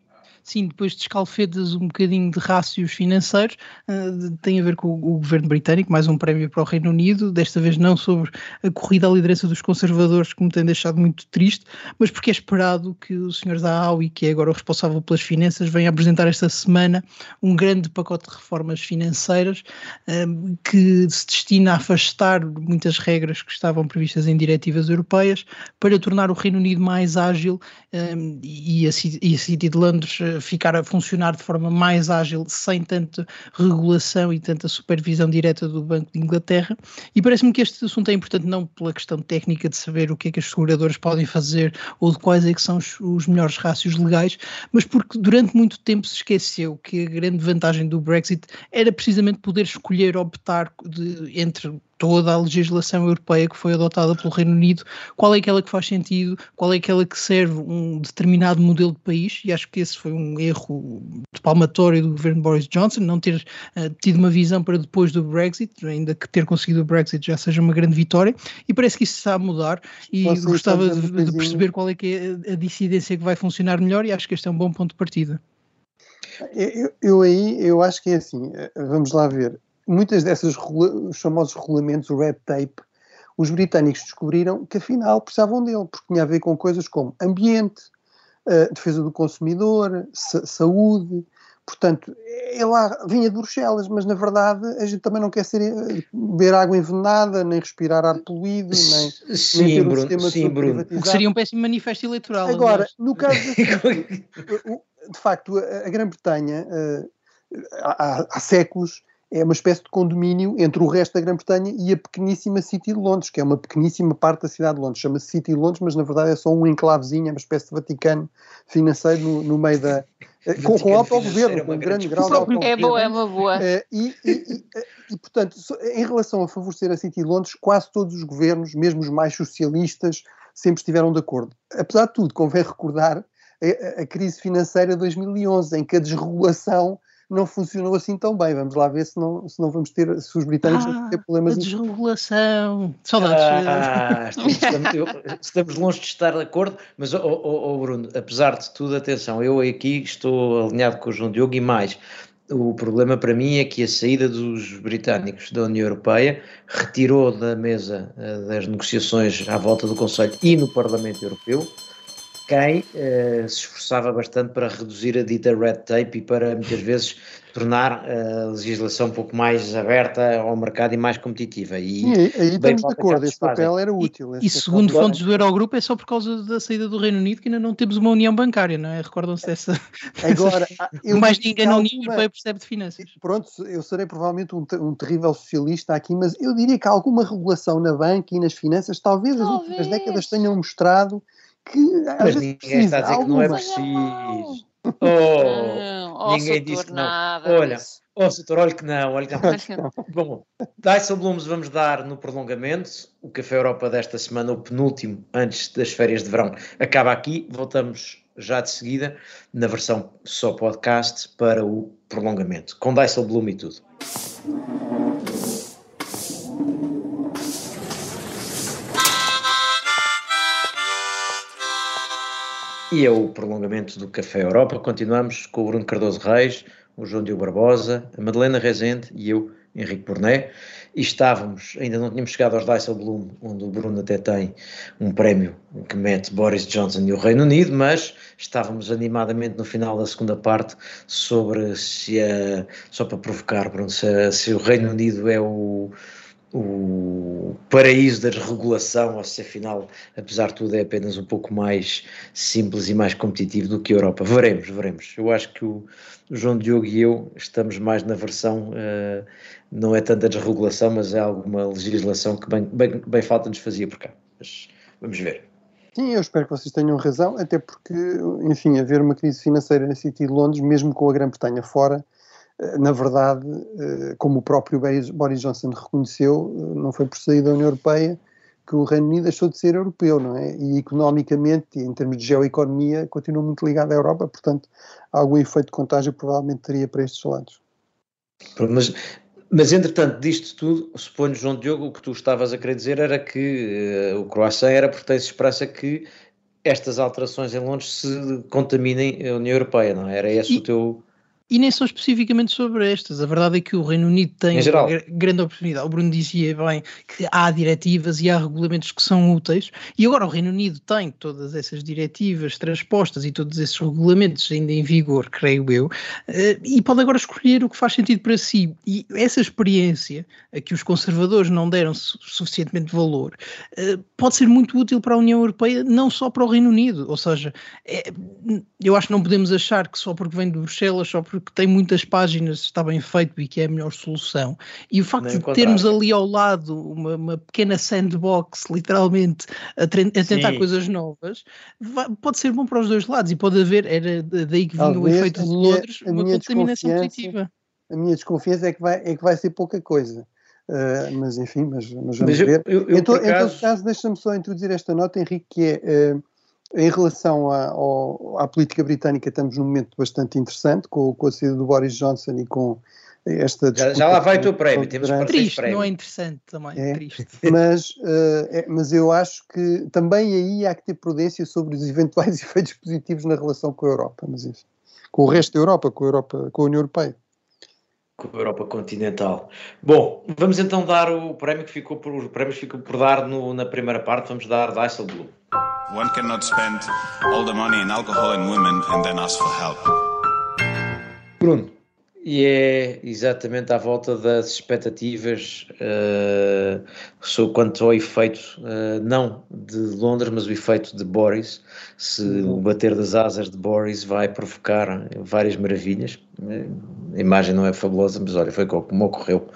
Sim, depois de escalfedas um bocadinho de rácios financeiros, uh, tem a ver com o, governo britânico, mais um prémio para o Reino Unido, desta vez não sobre a corrida à liderança dos conservadores, que me tem deixado muito triste, mas porque é esperado que o Sr. Zahawi, que é agora o responsável pelas finanças, venha apresentar esta semana um grande pacote de reformas financeiras uh, que se destina a afastar muitas regras que estavam previstas em diretivas europeias para tornar o Reino Unido mais ágil um, e, a, e a City de Londres ficar a funcionar de forma mais ágil, sem tanta regulação e tanta supervisão direta do Banco de Inglaterra. E parece-me que este assunto é importante não pela questão técnica de saber o que é que as seguradoras podem fazer ou de quais é que são os, os melhores rácios legais, mas porque durante muito tempo se esqueceu que a grande vantagem do Brexit era precisamente poder escolher optar de, entre toda a legislação europeia que foi adotada pelo Reino Unido, qual é aquela que faz sentido, qual é aquela que serve um determinado modelo de país, e acho que esse foi um erro de palmatório do governo Boris Johnson, não ter uh, tido uma visão para depois do Brexit, ainda que ter conseguido o Brexit já seja uma grande vitória, e parece que isso está a mudar, e Posso gostava de, de, perceber qual é que é a dissidência que vai funcionar melhor, e acho que este é um bom ponto de partida. Eu, eu, aí, eu acho que é assim, eh, vamos lá ver, muitas dessas os famosos regulamentos, o red tape, os britânicos descobriram que afinal precisavam dele, porque tinha a ver com coisas como ambiente, uh, defesa do consumidor, sa saúde. Portanto, ele lá vinha de Bruxelas, mas na verdade a gente também não quer ser, eh, beber água envenenada, nem respirar ar poluído, nem, sim, nem ter um Bruno, sistema sim, Bruno. O que seria um péssimo manifesto eleitoral. Agora, aliás. no caso de, de facto, a, a Grã-Bretanha, uh, há, há séculos, é uma espécie de condomínio entre o resto da Grã-Bretanha e a pequeníssima City de Londres, que é uma pequeníssima parte da cidade de Londres. Chama-se City de Londres, mas na verdade é só um enclavezinho, é uma espécie de Vaticano financeiro no, no meio da. com, com autogoverno, com um grande grau de autogoverno. É boa, é uma boa. Uh, e, e, e, e, portanto, em relação a favorecer a City de Londres, quase todos os governos, mesmo os mais socialistas, sempre estiveram de acordo. Apesar de tudo, convém recordar a, a crise financeira de 2011, em que a desregulação não funcionou assim tão bem. Vamos lá ver se não, se não vamos ter, se os britânicos ah, vão ter problemas. A desregulação. Saudades. Ah, estamos, estamos, longe de estar de acordo, mas, oh, oh, oh, Bruno, apesar de tudo, atenção, eu aqui estou alinhado com o João Diogo e mais. O problema para mim é que a saída dos britânicos da União Europeia retirou da mesa uh, das negociações à volta do Conselho e no Parlamento Europeu quem uh, se esforçava bastante para reduzir a dita red tape e para muitas vezes tornar a legislação um pouco mais aberta ao mercado e mais competitiva. E, Sim, aí estamos de acordo, esse papel era útil. E, e segundo fontes do Eurogrupo é só por causa da saída do Reino Unido que ainda não temos uma união bancária, não é? Recordam-se dessa... Agora, mais ninguém na União Europeia percebe de finanças. Pronto, eu serei provavelmente um, um, terrível socialista aqui, mas eu diria que alguma regulação na banca e nas finanças, talvez, talvez. as últimas décadas tenham mostrado que mas ninguém está a dizer que não é preciso. Oh, oh, ninguém disse que não. Olha, oh, Soutor, olha que não, olha que não. Bom, Dyson Blooms vamos dar no prolongamento. O Café Europa desta semana, o penúltimo antes das férias de verão, acaba aqui. Voltamos já de seguida na versão só podcast para o prolongamento, com Dyson Bloom e tudo. E é o prolongamento do Café Europa. Continuamos com o Bruno Cardoso Reis, o João Diogo Barbosa, a Madalena Rezende e eu, Henrique Borné. E estávamos, ainda não tínhamos chegado aos Dijsselbloem, onde o Bruno até tem um prémio que mete Boris Johnson e o Reino Unido, mas estávamos animadamente no final da segunda parte sobre se, a, só para provocar, Bruno, se, se o Reino Unido é o o paraíso da desregulação, ou se afinal, apesar de tudo, é apenas um pouco mais simples e mais competitivo do que a Europa. Veremos, veremos. Eu acho que o, João Diogo e eu estamos mais na versão, uh, não é tanta desregulação, mas é alguma legislação que bem, bem, bem falta nos fazia por cá. Mas vamos ver. Sim, eu espero que vocês tenham razão, até porque, enfim, haver uma crise financeira na City de Londres, mesmo com a Grã-Bretanha fora, na verdade, eh, como o próprio Boris Johnson reconheceu, eh, não foi por sair da União Europeia que o Reino Unido deixou de ser europeu, não é? E economicamente, e em termos de geoeconomia, continua muito ligado à Europa, portanto, algum efeito de contágio provavelmente teria para estes lados. Mas, mas entretanto, disto tudo, suponho, João Diogo, o que tu estavas a querer dizer era que uh, o Croácia era porque tem-se esperança que estas alterações em Londres se contaminem a União Europeia, não é? Era esse e, o teu e nem são especificamente sobre estas. A verdade é que o Reino Unido tem uma grande oportunidade. O Bruno dizia bem que há diretivas e há regulamentos que são úteis, e agora o Reino Unido tem todas essas diretivas transpostas e todos esses regulamentos ainda em vigor, creio eu, eh, e pode agora escolher o que faz sentido para si. E essa experiência a que os conservadores não deram suficientemente valor eh, pode ser muito útil para a União Europeia, não só para o Reino Unido. Ou seja, é, eu acho que não podemos achar que só porque vem de Bruxelas, só porque porque tem muitas páginas, está bem feito e que é a melhor solução. E o facto Nem de termos ali ao lado uma, uma pequena sandbox, literalmente, a, a tentar Sim. coisas novas, vai, pode ser bom para os dois lados e pode haver, era daí que vinha Talvez o efeito dos outros, uma contaminação positiva. A minha desconfiança é que vai, é que vai ser pouca coisa. Uh, mas enfim, mas, mas vamos mas eu, ver. Eu, eu, em, to, em todo caso, deixa-me só introduzir esta nota, Henrique, que é. Uh, em relação à, ao, à, política britânica, estamos num momento bastante interessante com, com a saída do Boris Johnson e com esta já, já lá vai o teu prémio, temos triste, prémio. não é interessante também, é, triste. Mas, uh, é, mas eu acho que também aí há que ter prudência sobre os eventuais efeitos positivos na relação com a Europa, mas isso, com o resto da Europa, com a Europa, com a União Europeia. Com a Europa continental. Bom, vamos então dar o prémio que ficou por, os prémios ficam por dar no, na primeira parte, vamos dar Dijsselbloem. One cannot spend all the money in alcohol and women and then ask for help. Bruno, e é exatamente à volta das expectativas uh, sobre quanto ao efeito, uh, não de Londres, mas o efeito de Boris, se o bater das asas de Boris vai provocar várias maravilhas. A imagem não é fabulosa, mas olha, foi como ocorreu.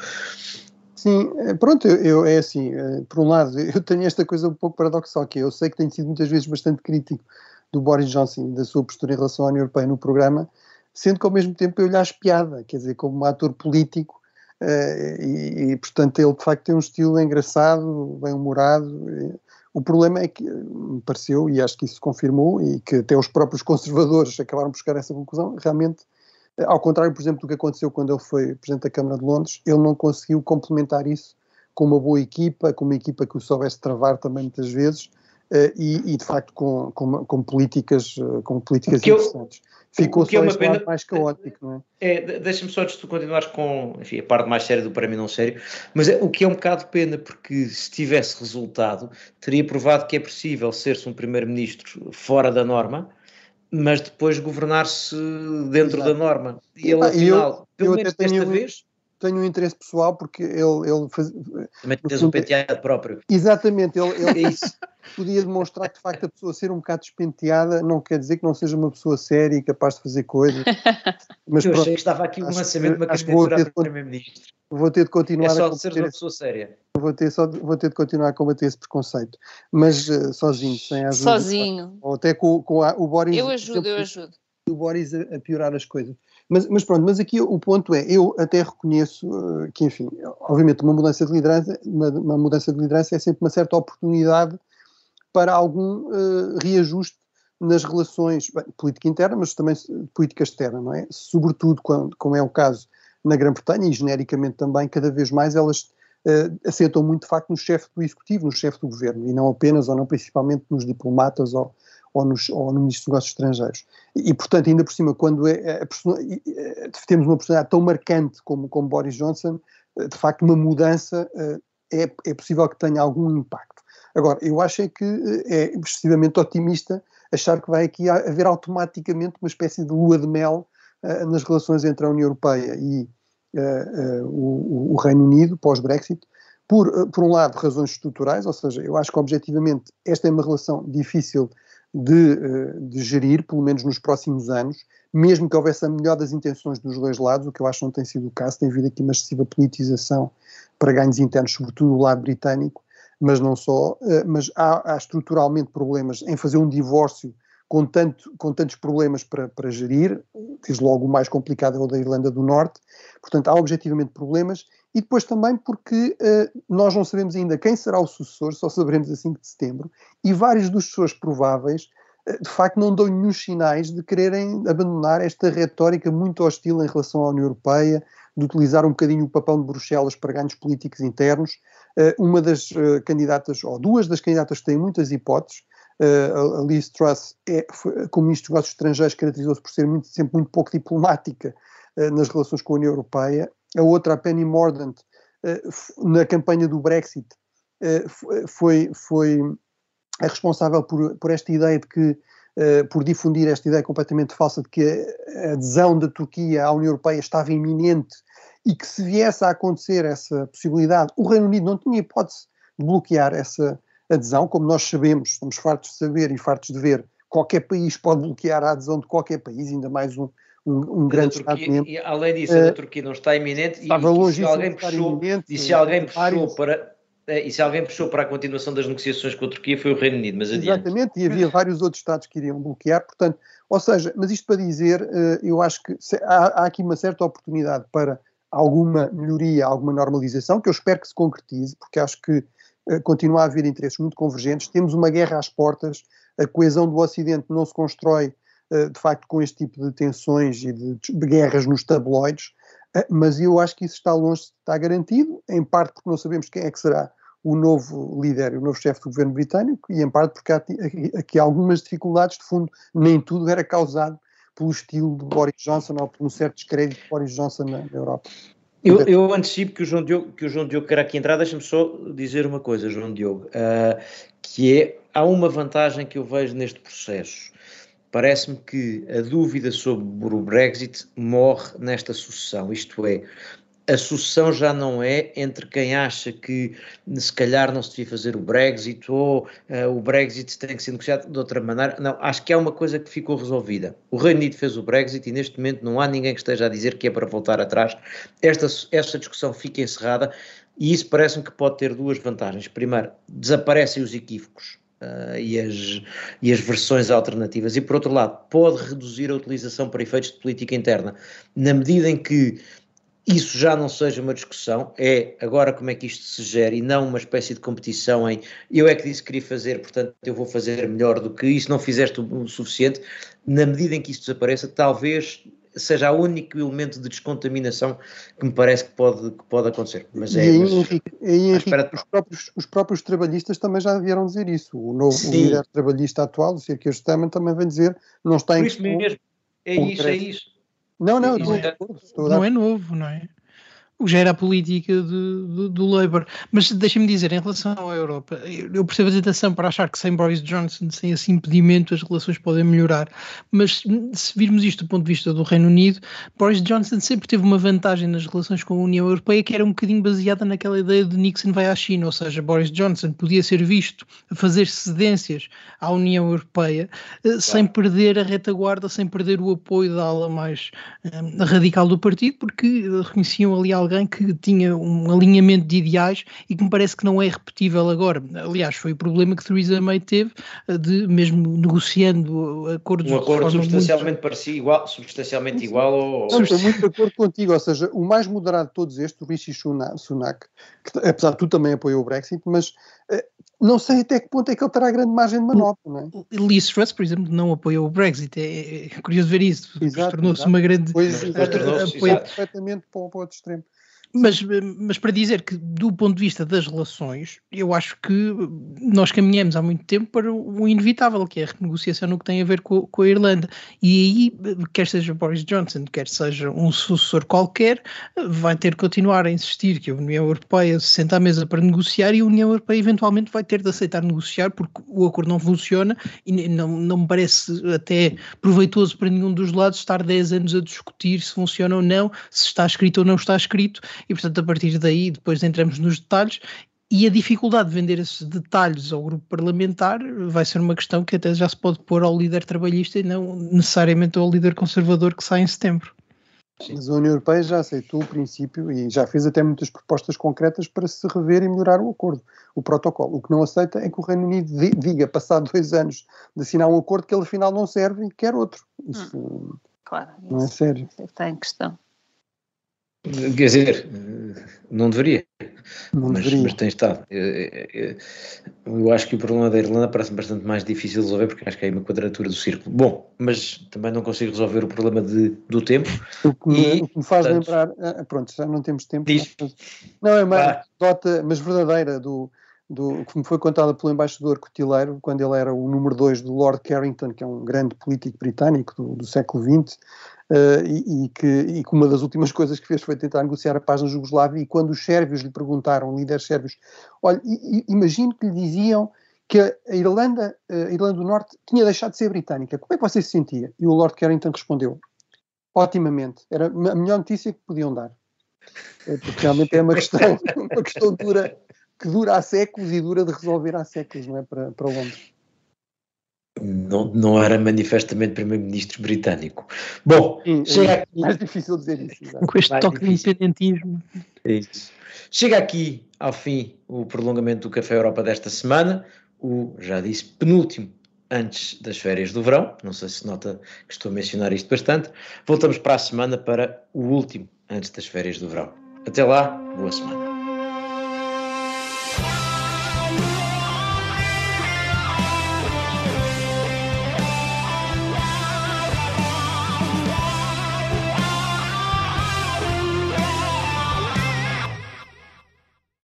Sim, eh, pronto, eu, eu, é assim, eh, por um lado, eu tenho esta coisa um pouco paradoxal, que eu sei que tenho sido muitas vezes bastante crítico do Boris Johnson, da sua postura em relação à União Europeia no programa, sendo que ao mesmo tempo eu lhe acho piada, quer dizer, como um ator político, uh, e, e, portanto ele de facto tem um estilo engraçado, bem-humorado. O problema é que me pareceu, e acho que isso se confirmou, e que até os próprios conservadores acabaram por chegar a essa conclusão, realmente Ao contrário, por exemplo, do que aconteceu quando ele foi Presidente da Câmara de Londres, ele não conseguiu complementar isso com uma boa equipa, com uma equipa que o soubesse travar também muitas vezes, Uh, e, e, de facto com, com, com políticas, uh, com políticas interessantes. Ficou só é uma pena, mais caótico, não é? é Deixa-me só antes de tu continuares com enfim, a parte mais séria do prémio não sério, mas é, o que é um bocado pena, porque se tivesse resultado, teria provado que é possível ser-se um primeiro-ministro fora da norma, mas depois governar-se dentro Exato. da norma. E ele, afinal, eu, pelo eu menos desta tenho... vez tenho um interesse pessoal porque ele, ele faz, também tens um penteado próprio. Exatamente, ele, ele é isso. podia demonstrar que de facto a pessoa ser um bocado despenteada não quer dizer que não seja uma pessoa séria e capaz de fazer coisas mas eu pronto, achei que estava aqui um lançamento de uma candidatura a primeiro-ministro. vou ter de continuar é só a ser uma pessoa séria. vou ter, só, vou ter de continuar a combater esse preconceito mas uh, sozinho, sem ajuda sozinho. ou até com, com a, o Boris eu ajudo, eu ajudo. o Boris a, a piorar as coisas mas, mas, pronto, mas aqui o ponto é, eu até reconheço uh, que, enfim, obviamente uma mudança de liderança, uma, uma, mudança de liderança é sempre uma certa oportunidade para algum uh, reajuste nas relações, bem, política interna, mas também política externa, não é? Sobretudo quando, como é o caso na Grã-Bretanha e genericamente também, cada vez mais elas uh, assentam muito de facto no chefe do executivo, no chefe do governo, e não apenas ou não principalmente nos diplomatas ou, ou, nos, ou no Ministro dos Negócios Estrangeiros. E, portanto, ainda por cima, quando é, é a, temos uma personalidade tão marcante como, como Boris Johnson, eh, de facto, uma mudança eh, é, é possível que tenha algum impacto. Agora, eu acho é que eh, é excessivamente otimista achar que vai aqui haver automaticamente uma espécie de lua de mel uh, nas relações entre a União Europeia e uh, uh, o, o, Reino Unido pós-Brexit, por, por um lado, razões estruturais, ou seja, eu acho que objetivamente esta é uma relação difícil de, eh, de, gerir, pelo menos nos próximos anos, mesmo que houvesse a melhor das intenções dos dois lados, o que eu acho que não tem sido o caso, tem havido aqui uma excessiva politização para ganhos internos, sobretudo do lado britânico, mas não só, eh, mas há, há estruturalmente problemas em fazer um divórcio com, tanto, com tantos problemas para, para gerir, desde logo o mais complicado é o da Irlanda do Norte, portanto há objetivamente problemas, e depois também porque uh, nós não sabemos ainda quem será o sucessor, só saberemos a 5 de setembro, e vários dos sucessores prováveis uh, de facto não dão nenhum sinais de quererem abandonar esta retórica muito hostil em relação à União Europeia, de utilizar um bocadinho o papel de Bruxelas para ganhos políticos internos. Uh, uma das candidatas, ou duas das candidatas têm muitas hipóteses, a Liz Truss, é, foi, como ministro dos Negócios Estrangeiros, caracterizou-se por ser muito, sempre muito pouco diplomática nas relações com a União Europeia a outra, a Penny Mordaunt, eh, na campanha do Brexit, eh, foi, foi a responsável por, por esta ideia de que, eh, por difundir esta ideia completamente falsa de que a adesão da Turquia à União Europeia estava iminente e que se viesse a acontecer essa possibilidade, o Reino Unido não tinha hipótese de bloquear essa adesão, como nós sabemos, estamos fartos de saber e fartos de ver, qualquer país pode bloquear a adesão de qualquer país, ainda mais um, um, um grande Estado-membro. Além disso, a da Turquia não está iminente estava e, e se alguém puxou, e se alguém puxou para é, e se alguém puxou para a continuação das negociações com a Turquia foi o Reino Unido, mas adiante. Exatamente, e havia vários outros Estados que iriam bloquear, portanto, ou seja, mas isto para dizer, eh, eu acho que há, há aqui uma certa oportunidade para alguma melhoria, alguma normalização, que eu espero que se concretize, porque acho que eh, continua a haver interesses muito convergentes, temos uma guerra às portas, a coesão do Ocidente não se constrói eh, de facto, com este tipo de tensões e de, de guerras nos tabloides, eh, mas eu acho que isso está longe de estar garantido, em parte porque não sabemos quem é que será o novo líder, o novo chefe do governo britânico, e em parte porque há aqui algumas dificuldades, de fundo, nem tudo era causado pelo estilo de Boris Johnson ou por um certo descrédito de Boris Johnson na, Europa. Eu, eu, antecipo que o João Diogo, que o João Diogo quer aqui entrar, deixa-me só dizer uma coisa, João Diogo, uh, que é, há uma vantagem que eu vejo neste processo, parece-me que a dúvida sobre o Brexit morre nesta sucessão, isto é, a sucessão já não é entre quem acha que se calhar não se devia fazer o Brexit ou uh, o Brexit tem que ser negociado de outra maneira. Não, acho que é uma coisa que ficou resolvida. O Reino Unido fez o Brexit e neste momento não há ninguém que esteja a dizer que é para voltar atrás. Esta, esta discussão fica encerrada e isso parece-me que pode ter duas vantagens. Primeiro, desaparecem os equívocos Uh, e, as, e as versões alternativas, e por outro lado, pode reduzir a utilização para efeitos de política interna, na medida em que isso já não seja uma discussão, é agora como é que isto se gera e não uma espécie de competição em eu é que disse que queria fazer, portanto eu vou fazer melhor do que isso, não fizeste o suficiente. Na medida em que isso desapareça, talvez seja o único elemento de descontaminação que me parece que pode, que pode acontecer. Mas é, e aí, mas, Henrique, aí, Henrique os, próprios, os próprios trabalhistas também já vieram dizer isso. O novo o líder trabalhista atual, o Sr. Stamen, também vem dizer não está em isso mesmo. É isso, é isso. Não, não, é, não é novo, não é? Já era a política de, de, do Labour. Mas deixa-me dizer, em relação à Europa, eu percebo a tentação para achar que sem Boris Johnson, sem esse impedimento, as relações podem melhorar. Mas se virmos isto do ponto de vista do Reino Unido, Boris Johnson sempre teve uma vantagem nas relações com a União Europeia que era um bocadinho baseada naquela ideia de Nixon vai à China, ou seja, Boris Johnson podia ser visto a fazer cedências à União Europeia eh, sem perder a retaguarda, sem perder o apoio da ala mais um, radical do partido, porque reconheciam ali algo alguém que tinha um alinhamento de ideais e que me parece que não é repetível agora. Aliás, foi o problema que Theresa May teve eh, de, mesmo negociando acordos... Um acordo substancialmente muito... parecido, igual, substancialmente igual ao... Estou muito de acordo contigo, ou seja, o mais moderado de todos estes, o Rishi Sunak, que apesar de tu também apoiou o Brexit, mas eh, não sei até que ponto é que ele terá grande margem de manobra, não é? Liz Truss, por exemplo, não apoiou o Brexit, é, é curioso ver isso, tornou-se uma grande... Pois, apoio... perfeitamente para o outro extremo. Mas, mas para dizer que, do ponto de vista das relações, eu acho que nós caminhamos há muito tempo para o inevitável, que é a renegociação no que tem a ver com, com a Irlanda. E aí, quer seja Boris Johnson, quer seja um sucessor qualquer, vai ter que continuar a insistir que a União Europeia se senta à mesa para negociar e a União Europeia eventualmente vai ter de aceitar negociar porque o acordo não funciona e não, não me parece até proveitoso para nenhum dos lados estar 10 anos a discutir se funciona ou não, se está escrito ou não está escrito e, portanto, a partir daí, depois entramos nos detalhes. E a dificuldade de vender esses detalhes ao grupo parlamentar vai ser uma questão que até já se pode pôr ao líder trabalhista e não necessariamente ao líder conservador que sai em setembro. Mas a União Europeia já aceitou o princípio e já fez até muitas propostas concretas para se rever e melhorar o acordo, o protocolo. O que não aceita é que o Reino Unido diga, passado dois anos de assinar um acordo, que ele afinal não serve e quer outro. Isso hum, claro, não é sério. Está em questão. Quer dizer, não deveria. Não mas, deveria. mas tem estado. Eu, eu, acho que o problema da Irlanda parece bastante mais difícil de resolver porque acho que é uma quadratura do círculo. Bom, mas também não consigo resolver o problema de, do tempo. O que, me, e, o que me faz portanto, lembrar. Ah, pronto, já não temos tempo. Diz, não, é uma anedota, mas verdadeira, do, do, que me foi contada pelo embaixador Cotileiro, quando ele era o número 2 do Lord Carrington, que é um grande político britânico do, do século XX, uh, e, e, que, e que uma das últimas coisas que fez foi tentar negociar a paz na Jugoslávia, e quando os sérvios lhe perguntaram, líderes sérvios, olha, imagino que lhe diziam que a Irlanda, a Irlanda do Norte tinha deixado de ser britânica. Como é que você se sentia? E o Lord Carrington respondeu, otimamente, era a melhor notícia que podiam dar. É, porque realmente é uma questão, uma questão dura, que dura há séculos e dura de resolver há séculos, não é? Para, para Londres não, não era manifestamente primeiro-ministro britânico. Bom, Sim, chega é aqui... mais difícil dizer isso. Com este mais toque difícil. de independentismo. É isso. Chega aqui ao fim o prolongamento do Café Europa desta semana, o, já disse, penúltimo antes das férias do verão. Não sei se nota que estou a mencionar isto bastante. Voltamos para a semana para o último antes das férias do verão. Até lá, boa semana.